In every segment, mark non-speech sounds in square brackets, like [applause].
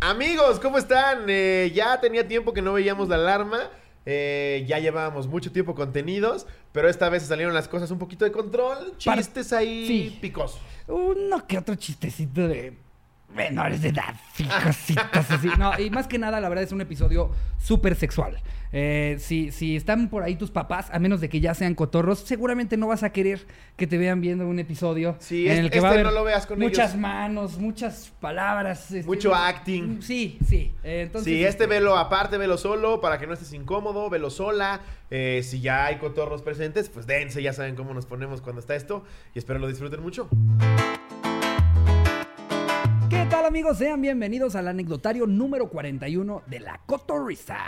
Amigos, ¿cómo están? Eh, ya tenía tiempo que no veíamos la alarma. Eh, ya llevábamos mucho tiempo contenidos, pero esta vez salieron las cosas un poquito de control. Chistes ahí Sí. picosos. Uno que otro chistecito de menores de edad, y cositas así. No, y más que nada, la verdad es un episodio súper sexual. Eh, si, si están por ahí tus papás, a menos de que ya sean cotorros, seguramente no vas a querer que te vean viendo un episodio Sí, en este- el que va a este haber no lo veas con muchas ellos. manos, muchas palabras. este, Mucho acting. Sí, sí. Eh, entonces, sí, este velo aparte, velo solo, para que no estés incómodo, velo sola. Eh, si ya hay cotorros presentes, pues dense, ya saben cómo nos ponemos cuando está esto. Y espero lo disfruten mucho. ¿Qué tal amigos? Sean bienvenidos al anecdotario número 41 de la Cotorrisa.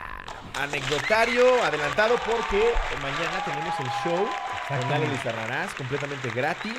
Anecdotario adelantado porque mañana tenemos el show con Exactamente. Ale Lizarrarás, completamente gratis.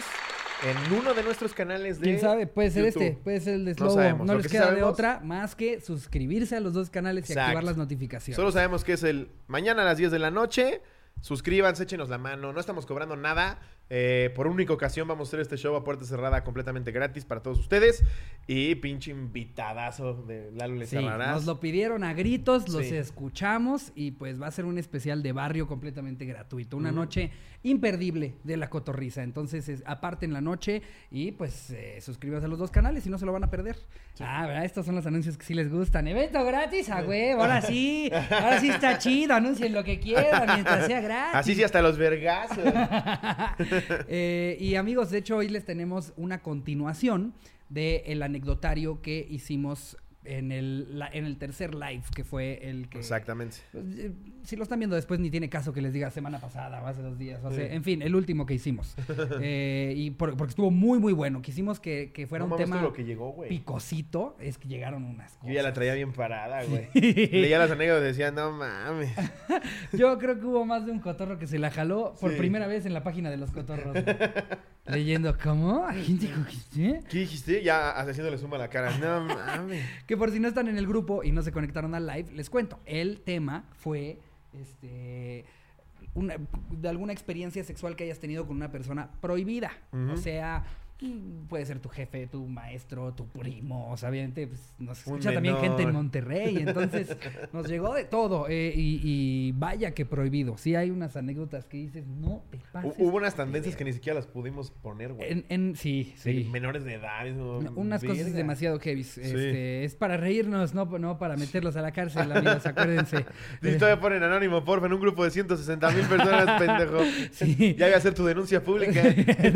En uno de nuestros canales de. ¿Quién sabe? Puede ser YouTube. este, puede ser el de No Slobo. No, sabemos. Lo les que queda de otra más que suscribirse a los dos canales y Exacto. activar las notificaciones. Solo sabemos que es el mañana a las 10 de la noche. Suscríbanse, échenos la mano. No estamos cobrando nada. Eh, por única ocasión vamos a hacer este show a puerta cerrada completamente gratis para todos ustedes. Y pinche invitadazo de Lalo Sí, Lizarrarás. nos lo pidieron a gritos, los Sí. escuchamos y pues va a ser un especial de barrio completamente gratuito. Una noche imperdible de la cotorriza. Entonces, es, aparten la noche y pues eh, suscríbanse a los dos canales y no se lo van a perder. Ah, ¿verdad? Estos son los anuncios que sí les gustan. Evento gratis, a huevo. Ahora sí, ahora sí está chido. Anuncien lo que quieran mientras sea gratis. Así sí, hasta los vergazos. [laughs] [laughs] Eh, y amigos, de hecho, hoy les tenemos una continuación del anecdotario que hicimos en el, la- en el tercer live, que fue el que... Exactamente. Pues, eh, Si lo están viendo después, ni tiene caso que les diga semana pasada o hace dos días. O Sí. en fin, el último que hicimos. [laughs] Eh, y por- porque estuvo muy, muy bueno. Quisimos que, que fuera No un tema lo que llegó, güey. picosito. Es que llegaron unas cosas. Yo ya la traía bien parada, güey. [laughs] Leía las anécdotas y decía, no mames. [laughs] Yo creo que hubo más de un cotorro que se la jaló por Sí. primera vez en la página de los cotorros. Leyendo, ¿cómo? ¿A quién te cogiste? ¿Qué dijiste? Ya haciéndole suma a la cara. No [laughs] mames. Que por si no están en el grupo y no se conectaron al live, les cuento. El tema fue este una- de alguna experiencia sexual que hayas tenido con una persona prohibida. O sea, puede ser tu jefe, tu maestro, tu primo. O sea, obviamente pues, nos Un escucha también menor. gente en Monterrey. Entonces [laughs] nos llegó de todo. eh, y, y vaya que prohibido. Sí hay unas anécdotas que dices, no te pases. Hu- Hubo unas tendencias que ni siquiera las pudimos poner, güey. En, en- sí, Sí, sí. menores de edad. eso, Unas cosas verga. demasiado heavy. Este, es para reírnos, no, no para meterlos a la cárcel, [laughs] amigos, acuérdense. Si todavía ponen anónimo, porfa, en un grupo de 160 mil personas, [laughs] pendejo. Sí. Ya voy a hacer tu denuncia pública.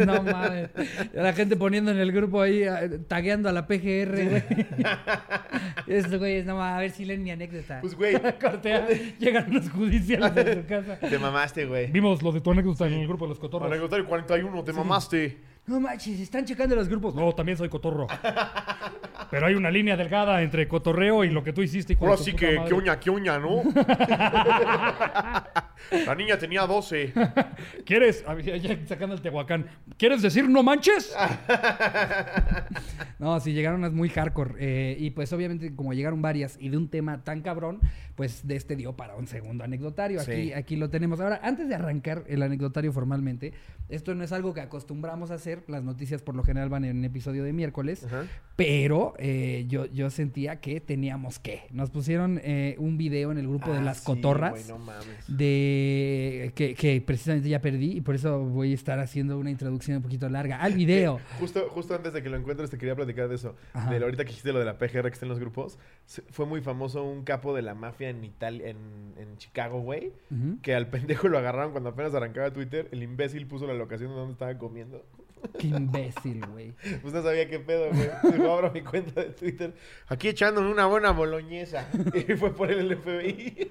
no mames. La gente poniendo en el grupo ahí, eh, tagueando a la PGR, güey. [laughs] Estos güeyes, no a ver si leen mi anécdota. Pues, güey, [laughs] Cortea, llegan unos judiciales a su casa. [laughs] te mamaste, güey. Vimos lo de tu anécdota en el grupo de los cotorros. Anecdotario 41, te mamaste. No manches, están checando los grupos. No, también soy cotorro. Pero hay una línea delgada entre cotorreo y lo que tú hiciste. Ahora sí que, qué uña, qué uña, ¿no? La niña tenía 12. [laughs] ¿Quieres? A ver, ya sacando el tehuacán. ¿Quieres decir no manches? [laughs] No, sí, llegaron unas muy hardcore. eh, y pues obviamente como llegaron varias y de un tema tan cabrón, pues de este dio para un segundo anecdotario. Aquí, Sí. aquí lo tenemos. Ahora, antes de arrancar el anecdotario formalmente, esto no es algo que acostumbramos a hacer. Las noticias por lo general van en un episodio de miércoles. Pero eh, yo, yo sentía que teníamos que. Nos pusieron eh, un video en el grupo de Ah, las sí, cotorras. güey, no mames. De que, que precisamente ya perdí y por eso voy a estar haciendo una introducción un poquito larga al video. Justo, justo antes de que lo encuentres te quería platicar de eso. Ajá. De ahorita que dijiste lo de la PGR que está en los grupos. Fue muy famoso un capo de la mafia en Italia, en, en Chicago, güey. Que al [laughs] pendejo lo agarraron cuando apenas arrancaba Twitter. El imbécil puso la locación de donde estaba comiendo. Qué imbécil, güey. [laughs] Pues no sabía qué pedo, güey. Dijo, abro mi cuenta de Twitter. Aquí echándome una buena boloñesa. [laughs] Y fue por el FBI.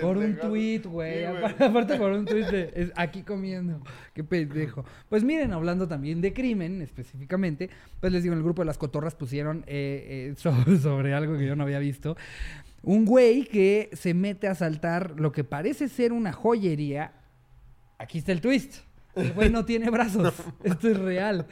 Por un tweet, güey. Sí, Aparte, por un tweet de es aquí comiendo. Qué pendejo. Pues miren, hablando también de crimen específicamente, pues les digo, en el grupo de las cotorras pusieron eh, eh, so- [laughs] sobre algo que yo no había visto. Un güey que se mete a asaltar lo que parece ser una joyería. Aquí está el twist. El güey no tiene brazos. [laughs] Esto es real.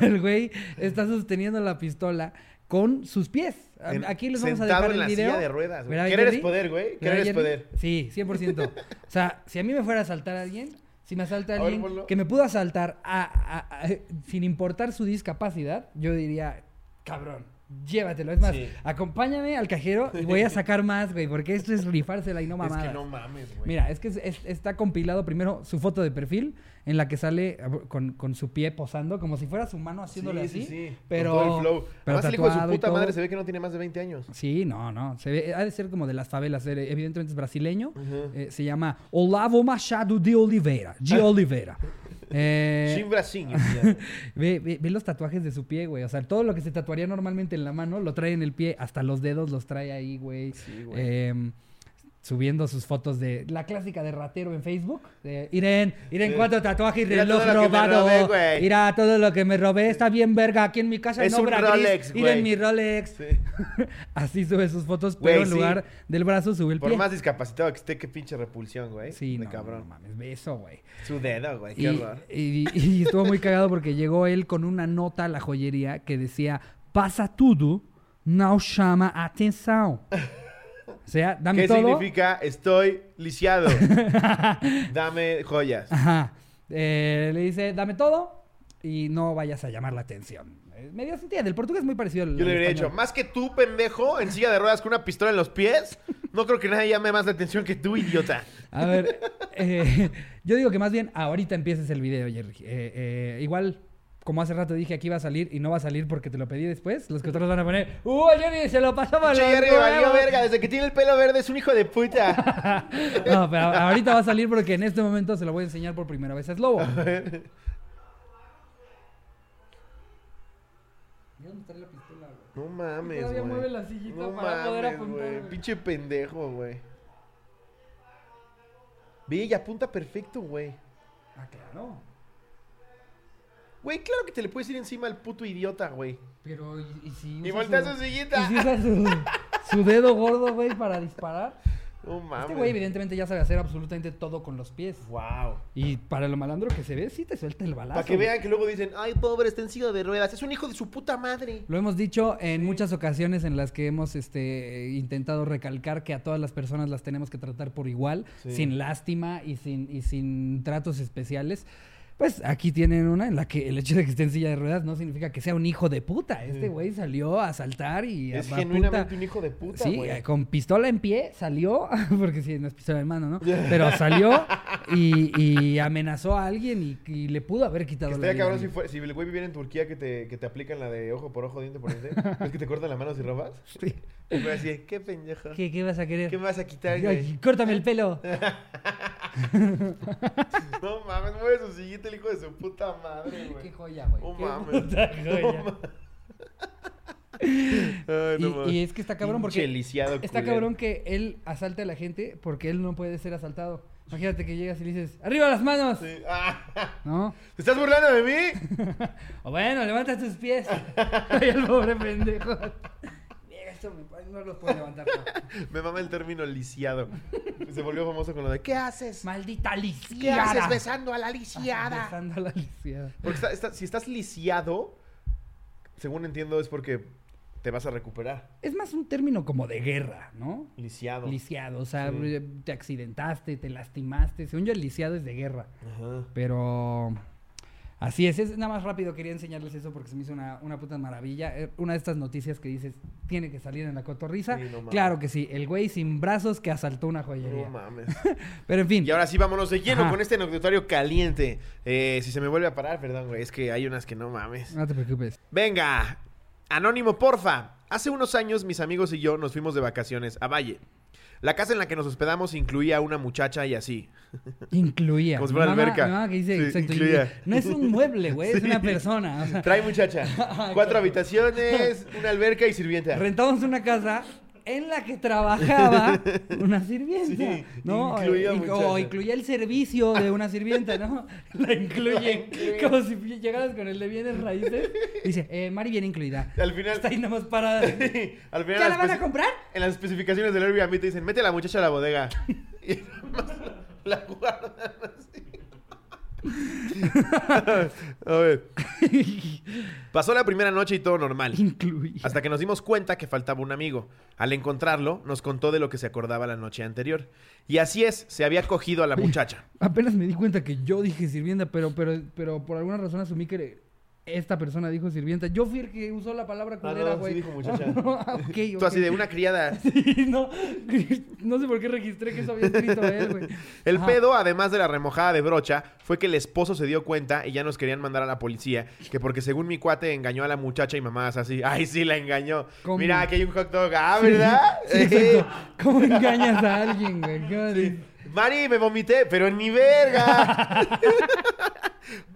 El güey está sosteniendo la pistola con sus pies. En- Aquí les vamos a dejar en la el video. silla de ruedas, güey. ¿Verdad, Querer es poder, güey. ¿Verdad, Querer es poder. Sí, 100%. o sea, si a mí me fuera a asaltar a alguien, si me asalta ver, alguien que me pudo asaltar a- a- a- sin importar su discapacidad, yo diría, cabrón, llévatelo. Es más, Sí. acompáñame al cajero y voy a sacar más, güey, porque esto es rifársela y no Es mamadas. que no mames, güey. Mira, es que es- es- está compilado primero su foto de perfil en la que sale ah, con, con su pie posando, como si fuera su mano haciéndole sí, así. sí, sí. Pero, Con todo el flow. pero Además, el hijo de su puta madre se ve que no tiene más de 20 años. Sí, no, no. Se ve, ha de ser como de las favelas. eh, Evidentemente es brasileño. Eh, se llama Olavo Machado de Oliveira. De [laughs] Oliveira. Eh, Sin Brasil. [laughs] ve, ve- ve los tatuajes de su pie, güey. O sea, todo lo que se tatuaría normalmente en la mano lo trae en el pie. Hasta los dedos los trae ahí, güey. Sí, güey. Eh, subiendo sus fotos de la clásica de ratero en Facebook. De, Irene, Sí. cuatro tatuajes y reloj todo robado. robé. Mira todo lo que me robé. Está bien, verga. Aquí en mi casa Es no un Rolex, gris. Miren mi Rolex. Sí. [laughs] Así sube sus fotos, pero en sí. lugar del brazo sube el Por pie. más discapacitado que esté, qué pinche repulsión, güey. Sí, de no, cabrón. no mames, ve eso, güey. Su dedo, güey. Qué Y, horror. y- y [laughs] estuvo muy cagado porque llegó él con una nota a la joyería que decía, pasa tudo, não chama atención. [laughs] O sea, dame ¿Qué todo. significa estoy lisiado? [laughs] Dame joyas. Ajá. Eh, le dice, dame todo y no vayas a llamar la atención. Eh, Medio se entiende, el portugués es muy parecido al Yo le al hubiera dicho, español. más que tú, pendejo, en silla de ruedas con una pistola en los pies, no creo que nadie llame más la atención que tú, idiota. A ver, eh, [laughs] yo digo que más bien ahorita empieces el video, Jerry. Eh, eh, igual, como hace rato dije, aquí va a salir y no va a salir porque te lo pedí después. Los que otros van a poner, ¡Uh, Jerry, se lo pasó mal! Jerry, valió verga, desde que tiene el pelo verde es un hijo de puta. [laughs] No, pero ahorita va a salir porque en este momento se lo voy a enseñar por primera vez a Slobo. No mames, Todavía güey. mueve la sillita no para poder mames, apuntar, güey. güey. Pinche pendejo, güey. Ve, y apunta perfecto, güey. Ah, claro. Güey, claro que te le puedes ir encima al puto idiota, güey. Pero, ¿y, y si Y usa voltea su- su ¿Y sillita. si usa su, su dedo gordo, güey, para disparar? No mames. Este güey evidentemente ya sabe hacer absolutamente todo con los pies. Wow. Y para lo malandro que se ve, sí te suelta el balazo. Para que vean que luego dicen, ay, pobre, está en silla de ruedas. Es un hijo de su puta madre. Lo hemos dicho en muchas ocasiones en las que hemos este, intentado recalcar que a todas las personas las tenemos que tratar por igual, Sí. sin lástima y sin, y sin tratos especiales. Pues aquí tienen una en la que el hecho de que esté en silla de ruedas no significa que sea un hijo de puta. Este güey salió a saltar y a- Es a genuinamente puta- un hijo de puta, Sí, güey. eh, con pistola en pie salió, [laughs] porque sí, no es pistola en mano, ¿no? Pero salió [laughs] y, y amenazó a alguien y, y le pudo haber quitado Que la vida. cabrón si, fue- si el güey viviera en Turquía que te, que te aplican la de ojo por ojo, diente por diente. ¿Es que te cortan la mano si robas? [laughs] Sí. Y así, qué pendejo. ¿Qué, ¿Qué, qué vas a querer? me vas a quitar, Ay, córtame el pelo. No mames, mueve su sillita el hijo de su puta madre, Qué güey. joya, güey. No Qué mames. puta joya. Ay, no Y, y es que está cabrón porque está culero. cabrón que él asalte a la gente porque él no puede ser asaltado. Imagínate que llegas y le dices, ¡arriba las manos! Sí. [laughs] Ah, ¿No? ¿Te estás burlando de mí? [laughs] O bueno, levanta tus pies. [laughs] Ay, el pobre pendejo. Mira, esto me- no los puedo levantar. no. [laughs] Me mama el término lisiado. Se volvió famoso con lo de ¿qué haces? Maldita ¿Qué lisiada. haces besando a la lisiada? [laughs] Besando a la lisiada. Porque está- está- si estás lisiado, según entiendo, es porque te vas a recuperar. Es más un término como de guerra, ¿no? Lisiado. Lisiado, o sea, Sí. te accidentaste, te lastimaste. Según yo, el lisiado es de guerra. Ajá. Pero así es, es nada más rápido quería enseñarles eso porque se me hizo una, una puta maravilla. Eh, Una de estas noticias que dices, tiene que salir en la cotorriza. Sí, no claro que sí, el güey sin brazos que asaltó una joyería. No mames. [laughs] Pero en fin, Y ahora sí, vámonos de lleno Ajá. con este anecdotario caliente. Eh, si se me vuelve a parar, perdón, güey. Es que hay unas que no mames. no te preocupes. Venga, anónimo, porfa. Hace unos años mis amigos y yo nos fuimos de vacaciones a Valle. La casa en la que nos hospedamos incluía a una muchacha y así. Incluía. Como si fuera alberca. mi mamá que dice, Sí, exacto, incluía. No es un mueble, güey, es [laughs] una persona. o sea, Trae muchacha. [laughs] Cuatro habitaciones, una alberca y sirvienta. rentamos una casa en la que trabajaba [laughs] una sirvienta, Sí, ¿no? incluía Eh, o incluía el servicio de una sirvienta, ¿no? [laughs] La incluye. Como si llegaras con el de bienes raíces. Dice, eh, Mari viene incluida. Al final- Está ahí nada más parada. [laughs] Al final ¿Ya la van a comprar? En las especificaciones del Airbnb te dicen, mete a la muchacha a la bodega. Y la guardan. [laughs] a ver. [laughs] Pasó la primera noche y todo normal. Incluía. Hasta que nos dimos cuenta que faltaba un amigo. Al encontrarlo, nos contó de lo que se acordaba la noche anterior. Y así es, se había cogido a la muchacha. Apenas me di cuenta que yo dije sirvienta, pero, pero, pero por alguna razón asumí que, Esta persona dijo sirvienta. Yo fui el que usó la palabra Ah, culera, [laughs] no, güey. sí dijo muchacha. Ah, ok, Tú ok. así de una criada. [laughs] Sí, no, [laughs] no sé por qué registré que eso había escrito él, güey. El Ajá. pedo, además de la remojada de brocha, fue que el esposo se dio cuenta y ya nos querían mandar a la policía. Que porque según mi cuate engañó a la muchacha y mamás así. Ay, sí, la engañó. ¿Cómo? Mira, aquí hay un hot dog. Ah, ¿verdad? Sí, exacto. ¿Cómo engañas a alguien, güey? ¿Qué? Mari, me vomité, pero ni verga. [laughs]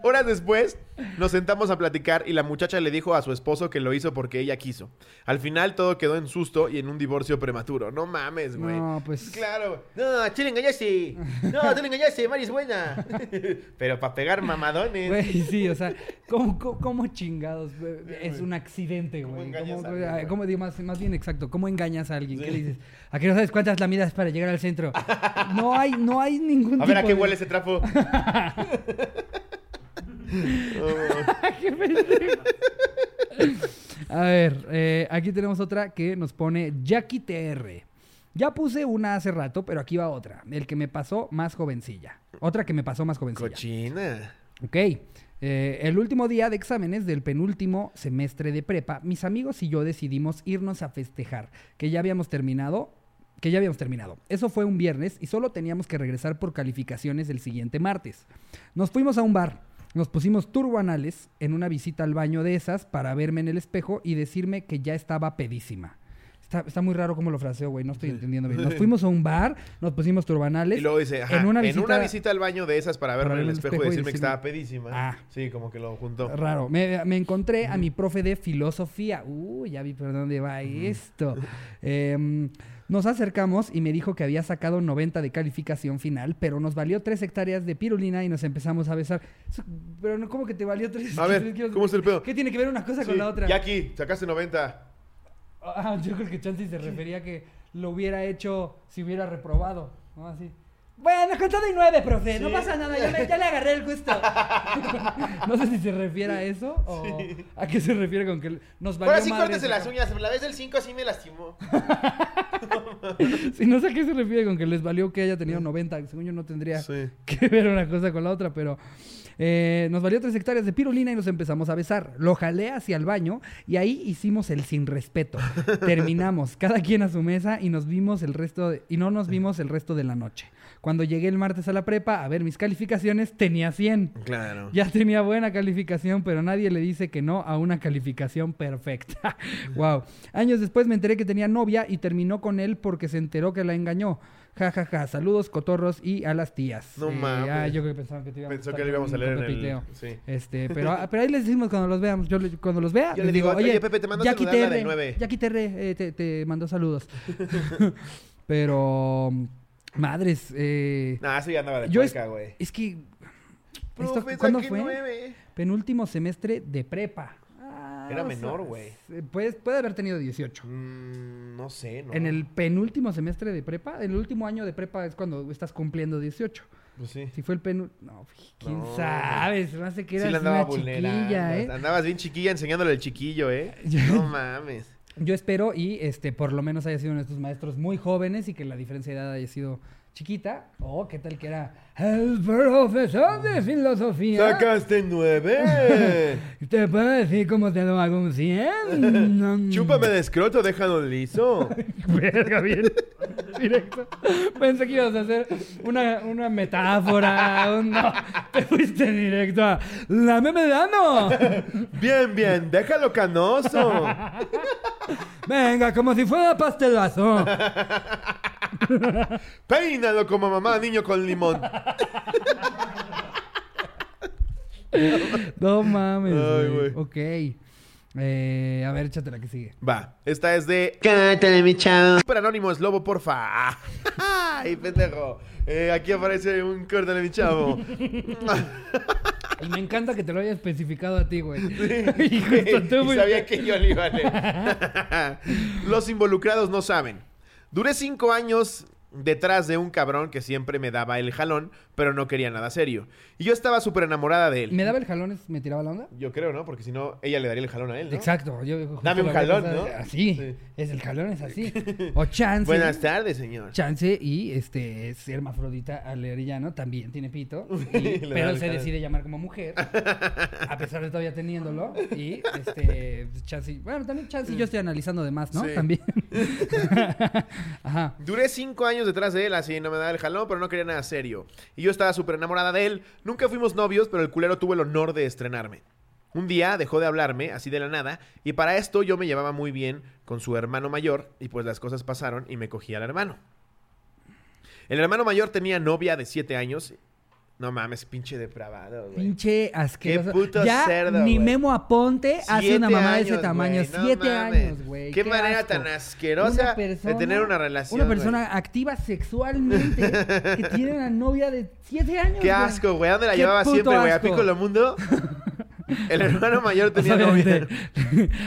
Horas después, nos sentamos a platicar y la muchacha le dijo a su esposo que lo hizo porque ella quiso. Al final todo quedó en susto y en un divorcio prematuro. No mames, güey. No, pues. Claro. No, tú le engañaste. No, tú le engañaste, Mari es buena. [laughs] Pero para pegar mamadones. Güey, sí, o sea, ¿cómo, cómo, cómo chingados? Es un accidente, ¿Cómo güey. engañas ¿Cómo, a alguien, cómo digo más, más bien exacto? ¿Cómo engañas a alguien? ¿Qué Sí. le dices? ¿A qué no sabes cuántas lamidas para llegar al centro? [laughs] No hay, no hay ningún A ver a qué de- huele ese trapo. [laughs] A ver, eh, aquí tenemos otra que nos pone Jackie TR. Ya puse una hace rato, pero aquí va otra. El que me pasó más jovencilla. Otra que me pasó más jovencilla. Cochina. Ok. Eh, el último día de exámenes del penúltimo semestre de prepa, mis amigos y yo decidimos irnos a festejar, que ya habíamos terminado. Que ya habíamos terminado. Eso fue un viernes y solo teníamos que regresar por calificaciones el siguiente martes. Nos fuimos a un bar. Nos pusimos turbanales en una visita al baño de esas para verme en el espejo y decirme que ya estaba pedísima. Está, está muy raro cómo lo fraseo, güey. No estoy entendiendo bien. [laughs] Nos fuimos a un bar, nos pusimos turbanales. Y luego dice, ajá, en una visita, al baño de esas para verme en el espejo y espejo y decirme que estaba pedísima. Ah. Sí, como que lo juntó. Raro. Me, me encontré a mi profe de filosofía. Uy, ya vi por dónde va esto. [laughs] Em, nos acercamos y me dijo que había sacado 90 de calificación final, pero nos valió 3 hectáreas de pirulina y nos empezamos a besar. Pero no, ¿cómo que te valió 3 A ver, [laughs] ¿cómo es el pedo? ¿Qué tiene que ver una cosa con la otra? Jackie, sacaste 90. Ah, yo creo que Chansey se refería a que lo hubiera hecho si hubiera reprobado. ¿no? Así. Bueno, con todo y nueve, profe. No Sí. pasa nada, ya, le- ya le agarré el gusto. [laughs] no sé si se refiere a eso o a qué se refiere con que nos valió Ahora sí córtese las uñas. La vez del 5 sí me lastimó. [laughs] Sí, no sé a qué se refiere con que les valió que haya tenido 90. Según yo no tendría Sí. que ver una cosa con la otra, pero eh, nos valió tres hectáreas de pirulina y nos empezamos a besar. Lo jalé hacia el baño y ahí hicimos el sin respeto. [laughs] Terminamos, cada quien a su mesa y nos vimos el resto de- y no nos vimos el resto de la noche. Cuando llegué el martes a la prepa a ver mis calificaciones, tenía 100. Claro. Ya tenía buena calificación, pero nadie le dice que no a una calificación perfecta. [laughs] wow. Años después me enteré que tenía novia y terminó con él porque se enteró que la engañó. Ja, ja, ja. Saludos, cotorros y a las tías. No mames. Ah, yo creo que pensaban que te íbamos Pensó que lo íbamos a leer en el... Sí. Este, pero, ah, pero ahí les decimos cuando los veamos. Yo le- cuando los vea, Yo les le digo, oye, "Oye, Pepe, te mando Jackie TR, del nueve". Jackie TR, eh, te, te mandó saludos. [laughs] [laughs] pero, madres, eh, Nah, eso ya andaba de es, puerca, güey. es que... esto- ¿Cuándo fue? nueve. Penúltimo semestre de prepa. Era menor, güey. Puede, puede haber tenido 18. Mm, no sé, ¿no? En el penúltimo semestre de prepa, en el último año de prepa es cuando estás cumpliendo 18. Pues sí. Si fue el penúltimo... No, quién No. sabe, se me hace que eras andaba una chiquilla, ¿eh? Andabas bien chiquilla enseñándole al chiquillo, ¿eh? [laughs] No mames. Yo espero y este por lo menos haya sido uno de estos maestros muy jóvenes y que la diferencia de edad haya sido chiquita. O qué tal que era el profesor de filosofía. ¡Sacaste nueve! [laughs] ¿Te puedo decir cómo te lo hago un 100? Chúpame de escroto, déjalo liso. [laughs] Verga, bien. Directo. Pensé que ibas a hacer una, una metáfora. un- no, te fuiste directo a la memedano. Bien, bien, déjalo canoso. Venga, como si fuera pastelazo. [laughs] Peínalo como mamá, niño con limón. No mames. Ay, güey. Ok. Eh, a ver, échate la que sigue. Va, esta es de... Cántale, mi chavo. Super anónimo es lobo, porfa. [laughs] Ay, pendejo. Eh, aquí aparece un córtale, mi chavo. Y me encanta que te lo haya especificado a ti, güey. [laughs] Y y justo tú, güey. sabía que yo le iba a leer. Los involucrados no saben. Duré cinco años detrás de un cabrón que siempre me daba el jalón, pero no quería nada serio. Y yo estaba súper enamorada de él. ¿Me daba el jalón? ¿Me tiraba la onda? Yo creo, ¿no? Porque si no, ella le daría el jalón a él, ¿no? Exacto. yo- Dame un jalón. ¿no? Así. Sí. Es el jalón, es así. [laughs] O chance. Buenas tardes, señor. Chance y este es hermafrodita aleriano, también tiene pito, [laughs] y- pero se jalón. decide llamar como mujer, [laughs] a pesar de todavía teniéndolo. Y este chance, bueno, también chance yo estoy analizando de más, ¿no? Sí. También. Ajá. Duré cinco años detrás de él, así no me daba el jalón, pero no quería nada serio. Y yo estaba súper enamorada de él. Nunca fuimos novios, pero el culero tuvo el honor de estrenarme. Un día dejó de hablarme, así de la nada, y para esto yo me llevaba muy bien con su hermano mayor, y pues las cosas pasaron y me cogí al hermano. El hermano mayor tenía novia de siete años. No mames, pinche depravado, güey. Pinche asqueroso. Qué puto ya cerdo, ni güey. Memo Aponte hace una mamá de ese tamaño. no Siete mames. años, güey. Qué manera asco. tan asquerosa de tener una relación, Una persona activa sexualmente que [laughs] tiene una novia de siete años. Qué asco, güey. ¿A ¿Dónde la Qué llevaba siempre, güey? ¿A asco. Pico lo Mundo? [laughs] El hermano mayor tenía novia. Obviamente,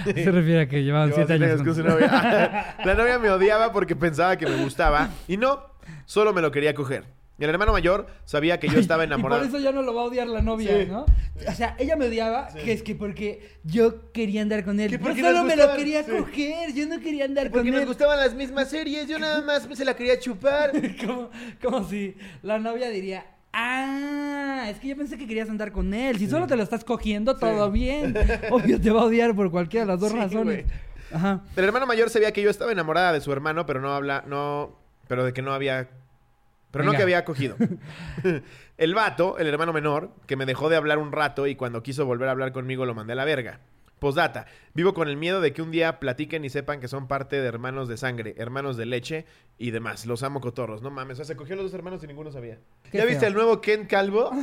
[laughs] Se refiere a que llevaban Llevaba siete años. con su novia. La novia me odiaba porque pensaba que me gustaba. Y no, solo me lo quería coger. Y el hermano mayor sabía que yo estaba Y por enamorado. eso ya no lo va a odiar la novia, Sí. ¿no? O sea, ella me odiaba, que es que porque yo quería andar con él. Yo porque solo nos me lo quería sí. coger, yo no quería andar Porque con nos él. gustaban las mismas series. Yo nada [laughs] más se la quería chupar. [laughs] como, como si la novia diría, ah, es que yo pensé que querías andar con él. Si solo te lo estás cogiendo, todo bien. [laughs] Obvio te va a odiar por cualquiera de las dos Sí, razones. Ajá. El hermano mayor sabía que yo estaba enamorada de su hermano, pero no habla, no, pero de que no había, pero no que había cogido. [laughs] el vato, el hermano menor, que me dejó de hablar un rato y cuando quiso volver a hablar conmigo lo mandé a la verga. Postdata, vivo con el miedo de que un día platiquen y sepan que son parte de hermanos de sangre, hermanos de leche y demás. Los amo cotorros, no mames. O sea, se cogió a los dos hermanos y ninguno sabía. ¿Ya viste el nuevo Ken Calvo? [laughs]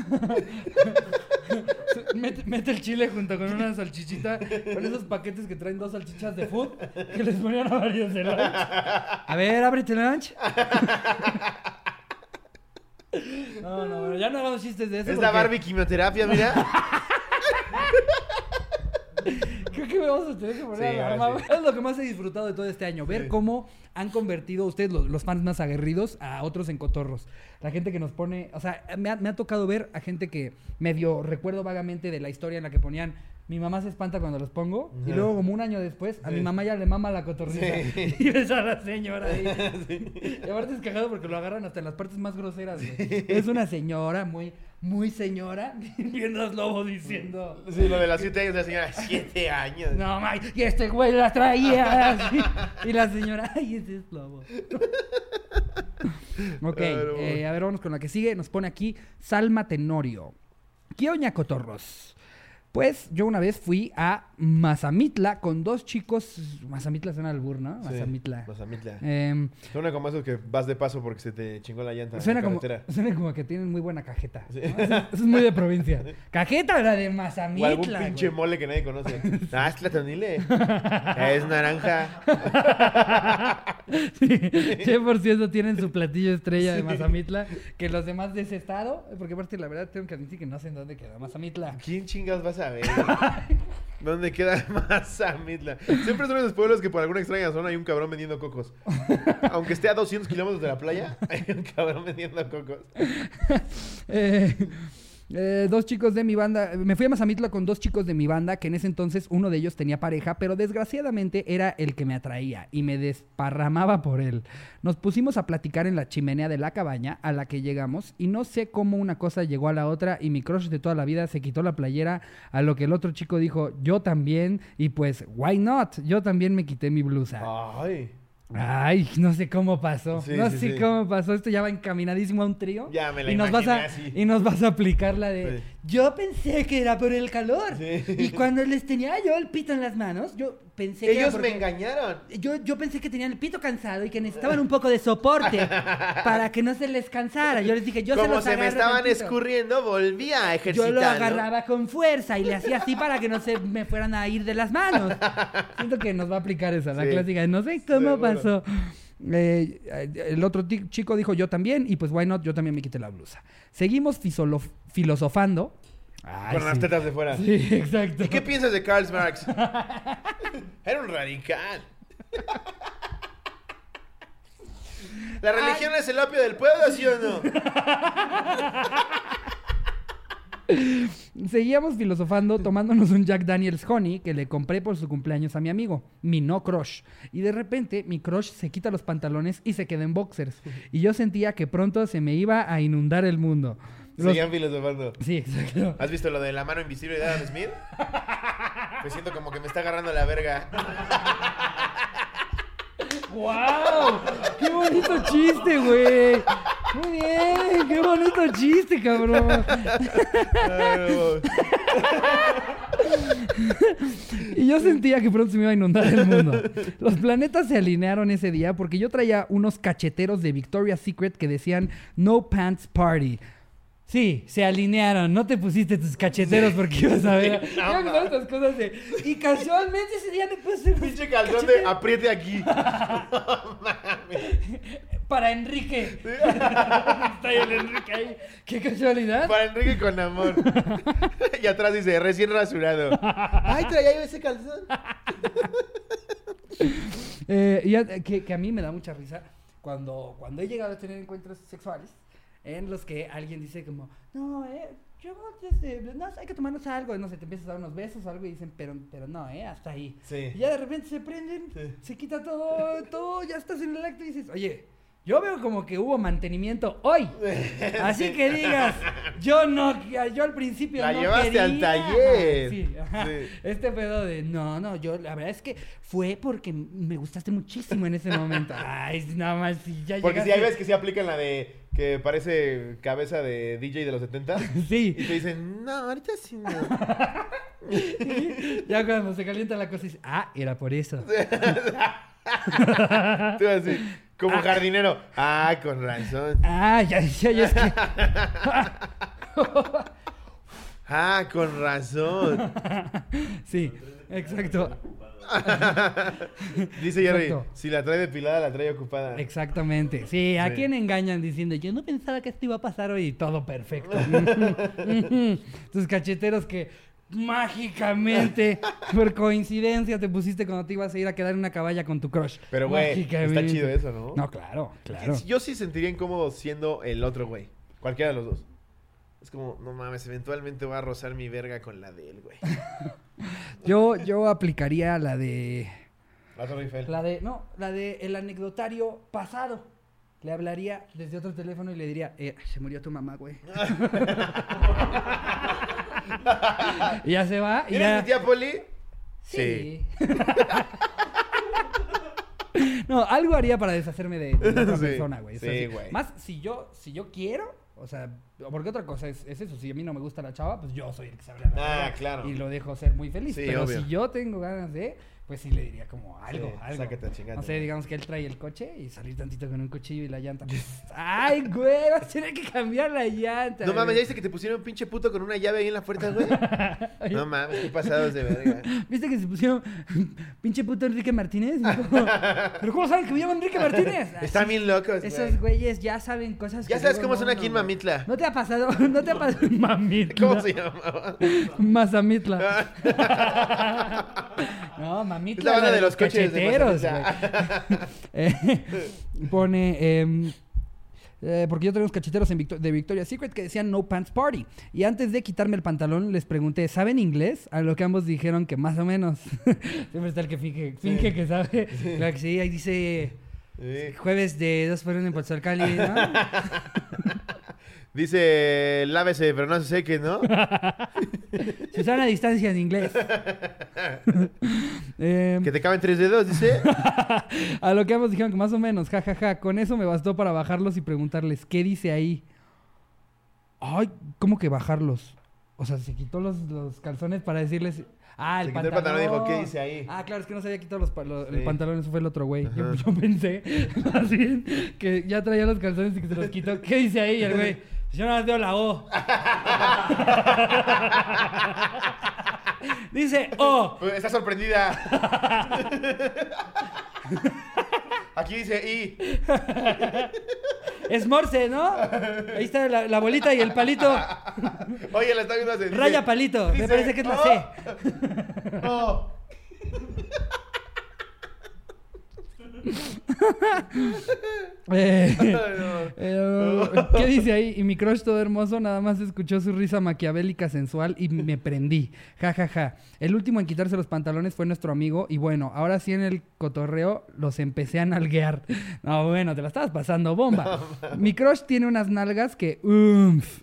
Mete, mete el chile junto con una salchichita, con esos paquetes que traen dos salchichas de food, que les ponían a varios de lunch. [laughs] A ver, ábrete el lunch. No, no, bueno, ya no hagamos chistes de eso. Es la porque Barbie quimioterapia, mira. [laughs] Creo que vamos a tener que poner Sí, alarma. sí. Es lo que más he disfrutado de todo este año. Ver cómo han convertido ustedes, los, los fans más aguerridos, a otros en cotorros. La gente que nos pone. O sea, me ha, me ha tocado ver a gente que medio recuerdo vagamente de la historia en la que ponían. Mi mamá se espanta cuando los pongo. Y luego, como un año después, a mi Sí. mamá ya le mama la cotorrita. Sí. [laughs] Y ves a la señora ahí. [laughs] Y aparte es cagado porque lo agarran hasta en las partes más groseras. güey. Es una señora muy, muy señora. [laughs] Viendo a Slobo diciendo. Sí, lo de las siete años, la señora, siete años. No, May, y este güey la traía. así. Y la señora, [laughs] ay, ese es lobo. [laughs] ok, eh, a ver, vamos con la que sigue. Nos pone aquí Salma Tenorio. ¿Qué oña cotorros? Pues yo una vez fui a Mazamitla con dos chicos. Mazamitla suena al bur, ¿no? Sí, Mazamitla. Mazamitla. Em, Suena como esos que vas de paso porque se te chingó la llanta. suena, en la como, carretera. suena como que tienen muy buena cajeta. Sí. ¿no? Eso, eso es muy de provincia. [laughs] ¿Cajeta o la de O Mazamitla? algún pinche güey? mole que nadie conoce. [laughs] Ah, es platonile. [laughs] es naranja. Sí, 100% tienen su platillo estrella de Mazamitla. Que los demás de ese estado, porque aparte la verdad tengo que admitir que no sé en dónde queda Mazamitla. ¿Quién chingas vas a ver? [laughs] ¿Dónde queda [laughs] Mazamitla? Siempre son esos pueblos que por alguna extraña razón hay un cabrón vendiendo cocos. [laughs] Aunque esté a 200 kilómetros de la playa, hay un cabrón vendiendo cocos. Eh, eh, dos chicos de mi banda, me fui a Mazamitla con dos chicos de mi banda, que en ese entonces uno de ellos tenía pareja, pero desgraciadamente era el que me atraía y me desparramaba por él. Nos pusimos a platicar en la chimenea de la cabaña a la que llegamos y no sé cómo una cosa llegó a la otra y mi crush de toda la vida se quitó la playera, a lo que el otro chico dijo, yo también, y pues, why not? Yo también me quité mi blusa. Ay. Ay, no sé cómo pasó. Sí, no sí, sé sí. cómo pasó. Esto ya va encaminadísimo a un trío. Ya me la y nos vas a así. Y nos vas a aplicar la de. Yo pensé que era por el calor. Y cuando [laughs] les tenía yo el pito en las manos, yo pensé que. Ellos porque- me engañaron. Yo, yo pensé que tenían el pito cansado y que necesitaban un poco de soporte [laughs] para que no se les cansara. Yo les dije, yo se los se me agarro estaban tantito. escurriendo, volví a Yo lo agarraba con fuerza y le hacía así para que no se me fueran a ir de las manos. [laughs] Siento que nos va a aplicar esa, la Sí. clásica. de No sé cómo pasó. Eh, el otro chico dijo yo también y pues why not, yo también me quité la blusa. Seguimos filosofando. Ay, Con las tetas de fuera. Sí, exacto. ¿Y qué piensas de Karl Marx? [laughs] Era un radical. [laughs] ¿La religión es el opio del pueblo, sí o no? [laughs] Seguíamos filosofando, tomándonos un Jack Daniels Honey que le compré por su cumpleaños a mi amigo, mi no crush. Y de repente mi crush se quita los pantalones y se queda en boxers. Y yo sentía que pronto se me iba a inundar el mundo. Los- Seguían filosofando. Sí, exacto. ¿Has visto lo de la mano invisible de Adam Smith? Pues siento como que me está agarrando la verga. ¡Wow! ¡Qué bonito chiste, güey! Muy bien, qué bonito chiste, cabrón. Y yo sentía que pronto se me iba a inundar el mundo. Los planetas se alinearon ese día porque yo traía unos cacheteros de Victoria's Secret que decían No Pants Party. Sí, se alinearon. No te pusiste tus cacheteros porque ibas a ver. [laughs] No, Yo hago estas cosas de. Y casualmente ese día me puse. [laughs] Pinche calzón de apriete aquí. [laughs] Para Enrique. Está ahí el Enrique ahí. Qué casualidad. Para Enrique con amor. y atrás dice, recién rasurado. Ay, traía yo ese calzón. Eh, y que, que a mí me da mucha risa cuando, cuando he llegado a tener encuentros sexuales en los que alguien dice como, no, eh, yo, este, no, hay que tomarnos algo, no sé, te empiezas a dar unos besos o algo y dicen, pero, pero no, eh, hasta ahí. Sí. Y ya de repente se prenden, Sí. se quita todo, [laughs] todo, ya estás en el acto y dices, oye, yo veo como que hubo mantenimiento hoy. Así que digas, yo no, yo al principio La no llevaste al quería". taller. Sí. Sí. Este pedo de, no, no, yo, la verdad es que fue porque me gustaste muchísimo en ese momento. Ay, nada más, si ya Porque si hay veces que se aplican la de que parece cabeza de DJ de los 70. [laughs] Sí, Y te dicen, no, ahorita sí no. [laughs] ya cuando se calienta la cosa dices, ah, era por eso. [laughs] [laughs] Tú así, como jardinero. Ah, con razón. Ah, ya, ya, ya es que... [laughs] Ah, con razón. [laughs] Sí, exacto. Dice Jerry, Exacto. si la trae depilada, la trae ocupada. Exactamente. Sí, ¿a Sí. quién engañan diciendo, yo no pensaba que esto iba a pasar hoy y todo perfecto? Tus cacheteros que mágicamente, [laughs] por coincidencia, te pusiste cuando te ibas a ir a quedar en una caballa con tu crush. Pero, güey, está chido eso, ¿no? No, claro, claro. Yo sí sentiría incómodo siendo el otro, güey. Cualquiera de los dos. Es como, no mames, eventualmente va a rozar mi verga con la de él, güey. [laughs] Yo, yo aplicaría la de... La de, no, la de el anecdotario pasado. Le hablaría desde otro teléfono y le diría, eh, se murió tu mamá, güey. [laughs] y ya se va y ¿Eres ya... mi tía Poli? Sí. [laughs] no, algo haría para deshacerme de, de otra [laughs] Sí, persona, güey. O sea, sí, güey. Más si yo, si yo quiero, o sea, porque otra cosa es, es eso, si a mí no me gusta la chava, pues yo soy el que se abre la Ah, claro. Y lo dejo ser muy feliz. Sí, Pero obvio. si yo tengo ganas de, pues sí le diría como algo, Sí, algo. chingar, No sé, digamos que él trae el coche y salir tantito con un cuchillo y la llanta. [laughs] Ay, güey, vas a tener que cambiar la llanta. No mames, ¿ya viste que te pusieron un pinche puto con una llave ahí en la puerta, güey? [laughs] No mames, qué pasados de verga. ¿Viste que se pusieron [laughs] pinche puto Enrique Martínez? Como, ¿Pero cómo saben que me llamo Enrique Martínez? Están Así, bien locos, güey. Esos güeyes ya saben cosas Ya que sabes cómo no son aquí en. Mamitla. ¿No te ha pasado? ¿No te ha pasado? Mamitla. ¿Cómo se llamaba? Mazamitla. no, Mamitla. Es la banda de los de cacheteros. [laughs] Eh, pone... em, eh, porque yo tengo unos cacheteros en Victo- de Victoria's Secret que decían No Pants Party. Y antes de quitarme el pantalón, les pregunté, ¿saben inglés? A lo que ambos dijeron que más o menos. [laughs] Siempre está el que finge, finge que sabe. Claro que sí, ahí dice Sí. jueves de 2 por 1 en Pozzolcali, ¿no? [laughs] Dice, lávese, pero no [laughs] se seque, ¿no? Susana a distancia en inglés. [laughs] Em, Que te caben tres dedos, dice. [laughs] a lo que ambos dijeron que más o menos, jajaja. Con eso me bastó para bajarlos y preguntarles, ¿qué dice ahí? Ay, ¿cómo que bajarlos? O sea, se quitó los, los calzones para decirles. Ah, el Se quitó el pantalón. pantalón y dijo, ¿qué dice ahí? Ah, claro, es que no se había quitado los, pa- lo- el Sí. pantalón, eso fue el otro güey. Yo, yo pensé, así, que ya traía los calzones y que se los quitó. ¿Qué dice ahí? El güey, yo no las veo la O. [laughs] dice O. Pues, Está sorprendida. Aquí dice I. Es Morse, ¿no? Ahí está la, la bolita y el palito. Oye, la está viendo así. dice- Raya palito. Me parece que es la "Oh". C. Oh. [laughs] [laughs] Eh, [laughs] eh, ¿Qué dice ahí? Y mi crush todo hermoso nada más escuchó su risa maquiavélica sensual y me prendí. Ja, ja, ja. El último en quitarse los pantalones fue nuestro amigo y bueno, ahora sí en el cotorreo los empecé a nalguear. No, bueno, te la estabas pasando bomba. Mi crush tiene unas nalgas que... umf.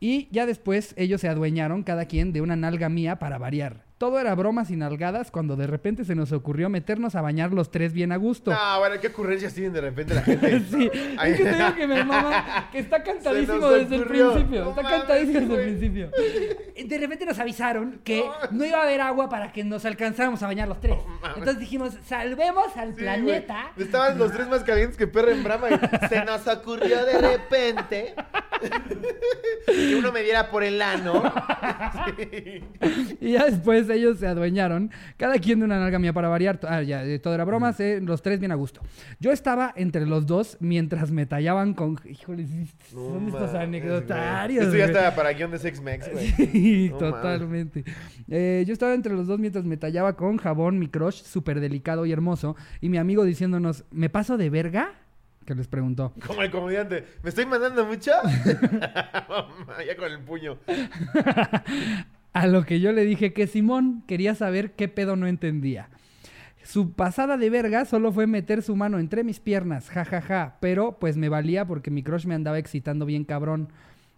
Y ya después ellos se adueñaron cada quien de una nalga mía para variar. Todo era bromas y nalgadas cuando de repente se nos ocurrió meternos a bañar los tres bien a gusto. No, bueno, ¿qué ocurrencias tienen de repente la [laughs] gente? Sí, es que te digo que me mama, que está cantadísimo desde el principio. No Está mames, cantadísimo desde el principio. De repente nos avisaron que no iba a haber agua para que nos alcanzáramos a bañar los tres. Entonces dijimos, salvemos al Sí, planeta. güey. Estaban los tres más calientes que perro en brama y se nos ocurrió de repente [laughs] que uno me diera por el ano. [laughs] Sí. Y ya después ellos se adueñaron, cada quien de una nalga mía para variar. Ah, ya, eh, todo era bromas, eh, los tres bien a gusto. Yo estaba entre los dos mientras me tallaban con. Híjole, sí, No son estos anecdotarios. Esto ya estaba para guion de Sex Mex, güey. [laughs] Sí, No totalmente. Eh, yo estaba entre los dos mientras me tallaba con jabón mi crush, súper delicado y hermoso, y mi amigo diciéndonos, ¿me paso de verga? Que les preguntó. Como el comediante. ¿Me estoy mandando mucho? [laughs] ya con el puño. [laughs] A lo que yo le dije que Simón quería saber qué pedo no entendía. Su pasada de verga solo fue meter su mano entre mis piernas, jajaja, pero pues me valía porque mi crush me andaba excitando bien cabrón.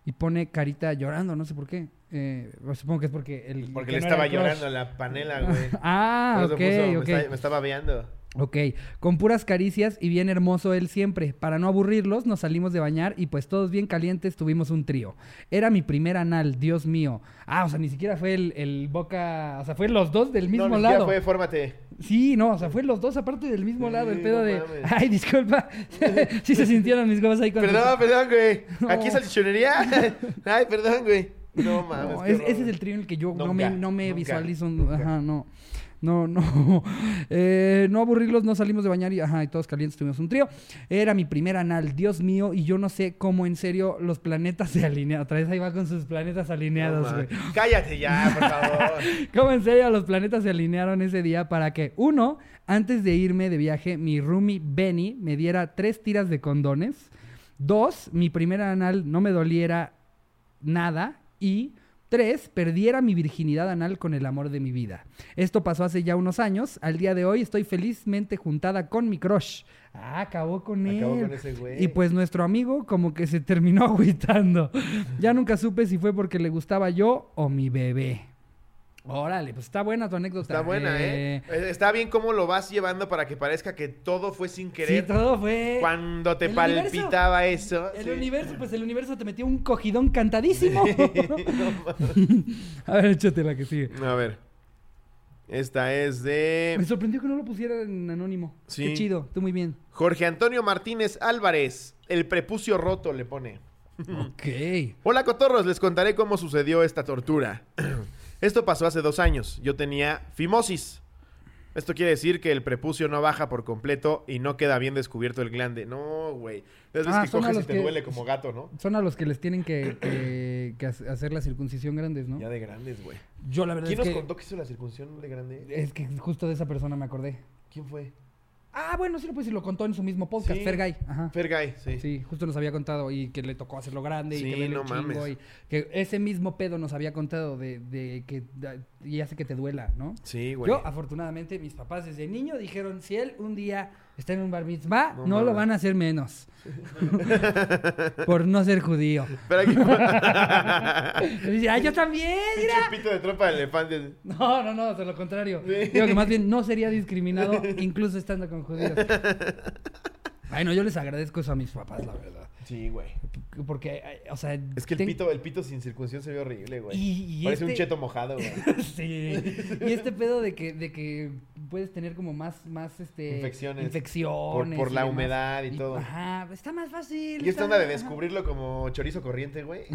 Y pone carita llorando, no sé por qué. Eh, supongo que es porque el... Porque que le no estaba llorando la panela, güey. [laughs] Ah, ok, puso. Me, está- me estaba. Ok, con puras caricias y bien hermoso él siempre. Para no aburrirlos, nos salimos de bañar y pues todos bien calientes tuvimos un trío. Era mi primer anal, Dios mío. Ah, o sea, ni siquiera fue el, el boca... O sea, fue los dos del mismo no, ni lado. fue fórmate. Sí, no, o sea, fue los dos aparte del mismo Sí, lado. El pedo no de... mames. Ay, disculpa. [laughs] sí se sintieron mis huevos ahí cuando... Perdón, perdón, güey. No. [laughs] ¿Aquí es salchichonería? [laughs] Ay, perdón, güey. No mames. Es- ese es el trío en el que yo no me, no me visualizo. Ajá, no. No, no. [laughs] Eh, no aburrirlos, no salimos de bañar y, ajá, y todos calientes tuvimos un trío. Era mi primer anal, Dios mío, y yo no sé cómo en serio los planetas [laughs] se alinearon. Otra vez ahí va con sus planetas alineados, güey. Cállate ya, por favor. [laughs] ¿Cómo en serio los planetas se alinearon ese día para que, uno, antes de irme de viaje, mi roomie Benny me diera tres tiras de condones? Dos, mi primer anal no me doliera nada. Y tres, perdiera mi virginidad anal con el amor de mi vida. Esto pasó hace ya unos años. Al día de hoy estoy felizmente juntada con mi crush. Ah, acabó con él. Acabó con ese güey. Y pues nuestro amigo como que se terminó [laughs] agüitando. Ya nunca supe si fue porque le gustaba yo o mi bebé. Órale, pues está buena tu anécdota. Está buena, ¿eh? Eh, Está bien cómo lo vas llevando para que parezca que todo fue sin Sí, querer. todo fue... Cuando te El universo. palpitaba eso. El sí. universo, pues el universo te metió un cogidón cantadísimo. [laughs] No. [laughs] A ver, échate la que sigue. A ver. Esta es de Me sorprendió que no lo pusiera en anónimo. Sí. Qué chido, tú muy bien. Jorge Antonio Martínez Álvarez. El prepucio roto le pone. Ok. [laughs] Hola cotorros, les contaré cómo sucedió esta tortura. [clears throat] Esto pasó hace dos años. Yo tenía fimosis. Esto quiere decir que el prepucio no baja por completo y no queda bien descubierto el glande. No, güey. Es Ah, que coges y te que- duele como gato, ¿no? Son a los que les tienen que, que- [coughs] que hace- hacer la circuncisión grandes, ¿no? Ya de grandes, güey. Yo la verdad ¿Quién es nos contó que hizo la circuncisión de grande? Es que justo de esa persona me acordé. ¿Quién fue? Ah, bueno, sí lo puedes decir, lo contó en su mismo podcast, Sí. Fergay. Ajá. Fergay, sí. Sí, justo nos había contado y que le tocó hacerlo grande y que no chingo mames. y que ese mismo pedo nos había contado de, de que da- y hace que te duela, ¿no? Sí, güey. Yo, afortunadamente, mis papás desde niño dijeron, si él un día está en un bar mitzvah, No no, lo van a hacer menos. [laughs] Por no ser judío. Pero aquí... [laughs] Dice, ah, yo también, mira. pito de tropa de elefantes. No, no, no, de lo contrario. Digo que más bien no sería discriminado incluso estando con judíos. [laughs] Ay, no, yo les agradezco eso a mis papás, la verdad. Sí, güey. Porque, eh, o sea... Es que el ten- pito, el pito sin circuncisión se ve horrible, güey. Y- y Parece un este- cheto mojado, güey. [laughs] sí. Y este pedo de que, de que puedes tener como más, más este Infecciones. infecciones Por- la humedad y todo. Ajá, está más fácil. Y esta onda de ajá. descubrirlo como chorizo corriente, güey. [laughs]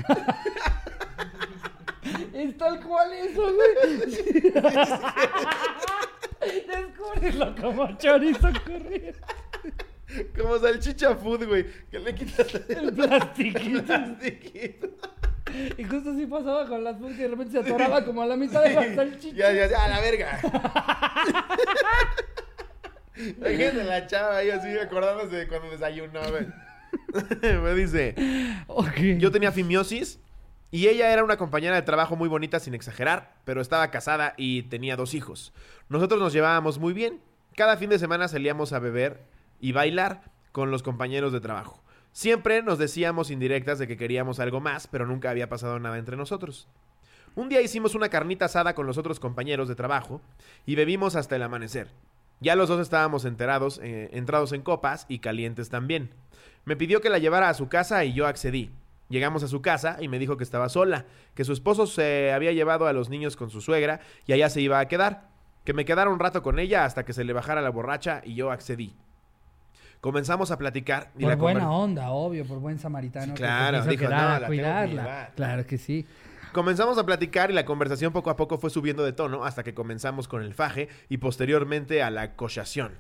Es tal cual eso, güey. [laughs] Descubrirlo como chorizo corriente. Como salchicha food, güey. Que le quitas El plastiquito. [laughs] plastiquito. Y justo así pasaba con las food que de repente se atoraba como a la mitad de la salchicha. Ya, ya, ya, a la verga. Imagínate [laughs] la chava ahí así acordándose de cuando desayunó, güey. [laughs] Me dice, Ok. yo tenía fimiosis y ella era una compañera de trabajo muy bonita sin exagerar, pero estaba casada y tenía dos hijos. Nosotros nos llevábamos muy bien. Cada fin de semana salíamos a beber y bailar con los compañeros de trabajo. Siempre nos decíamos indirectas de que queríamos algo más, pero nunca había pasado nada entre nosotros. Un día hicimos una carnita asada con los otros compañeros de trabajo y bebimos hasta el amanecer. Ya los dos estábamos enterados, eh, entrados en copas y calientes también. Me pidió que la llevara a su casa y yo accedí. Llegamos a su casa y me dijo que estaba sola, que su esposo se había llevado a los niños con su suegra y allá se iba a quedar, que me quedara un rato con ella hasta que se le bajara la borracha y yo accedí. Comenzamos a platicar y Por la buena onda, obvio, por buen samaritano. Sí, que claro, quiso dijo, quedar "No, a la tengo que cuidarla. llevar". Claro que sí. Comenzamos a platicar y la conversación poco a poco fue subiendo de tono hasta que comenzamos con el faje y posteriormente a la cochación.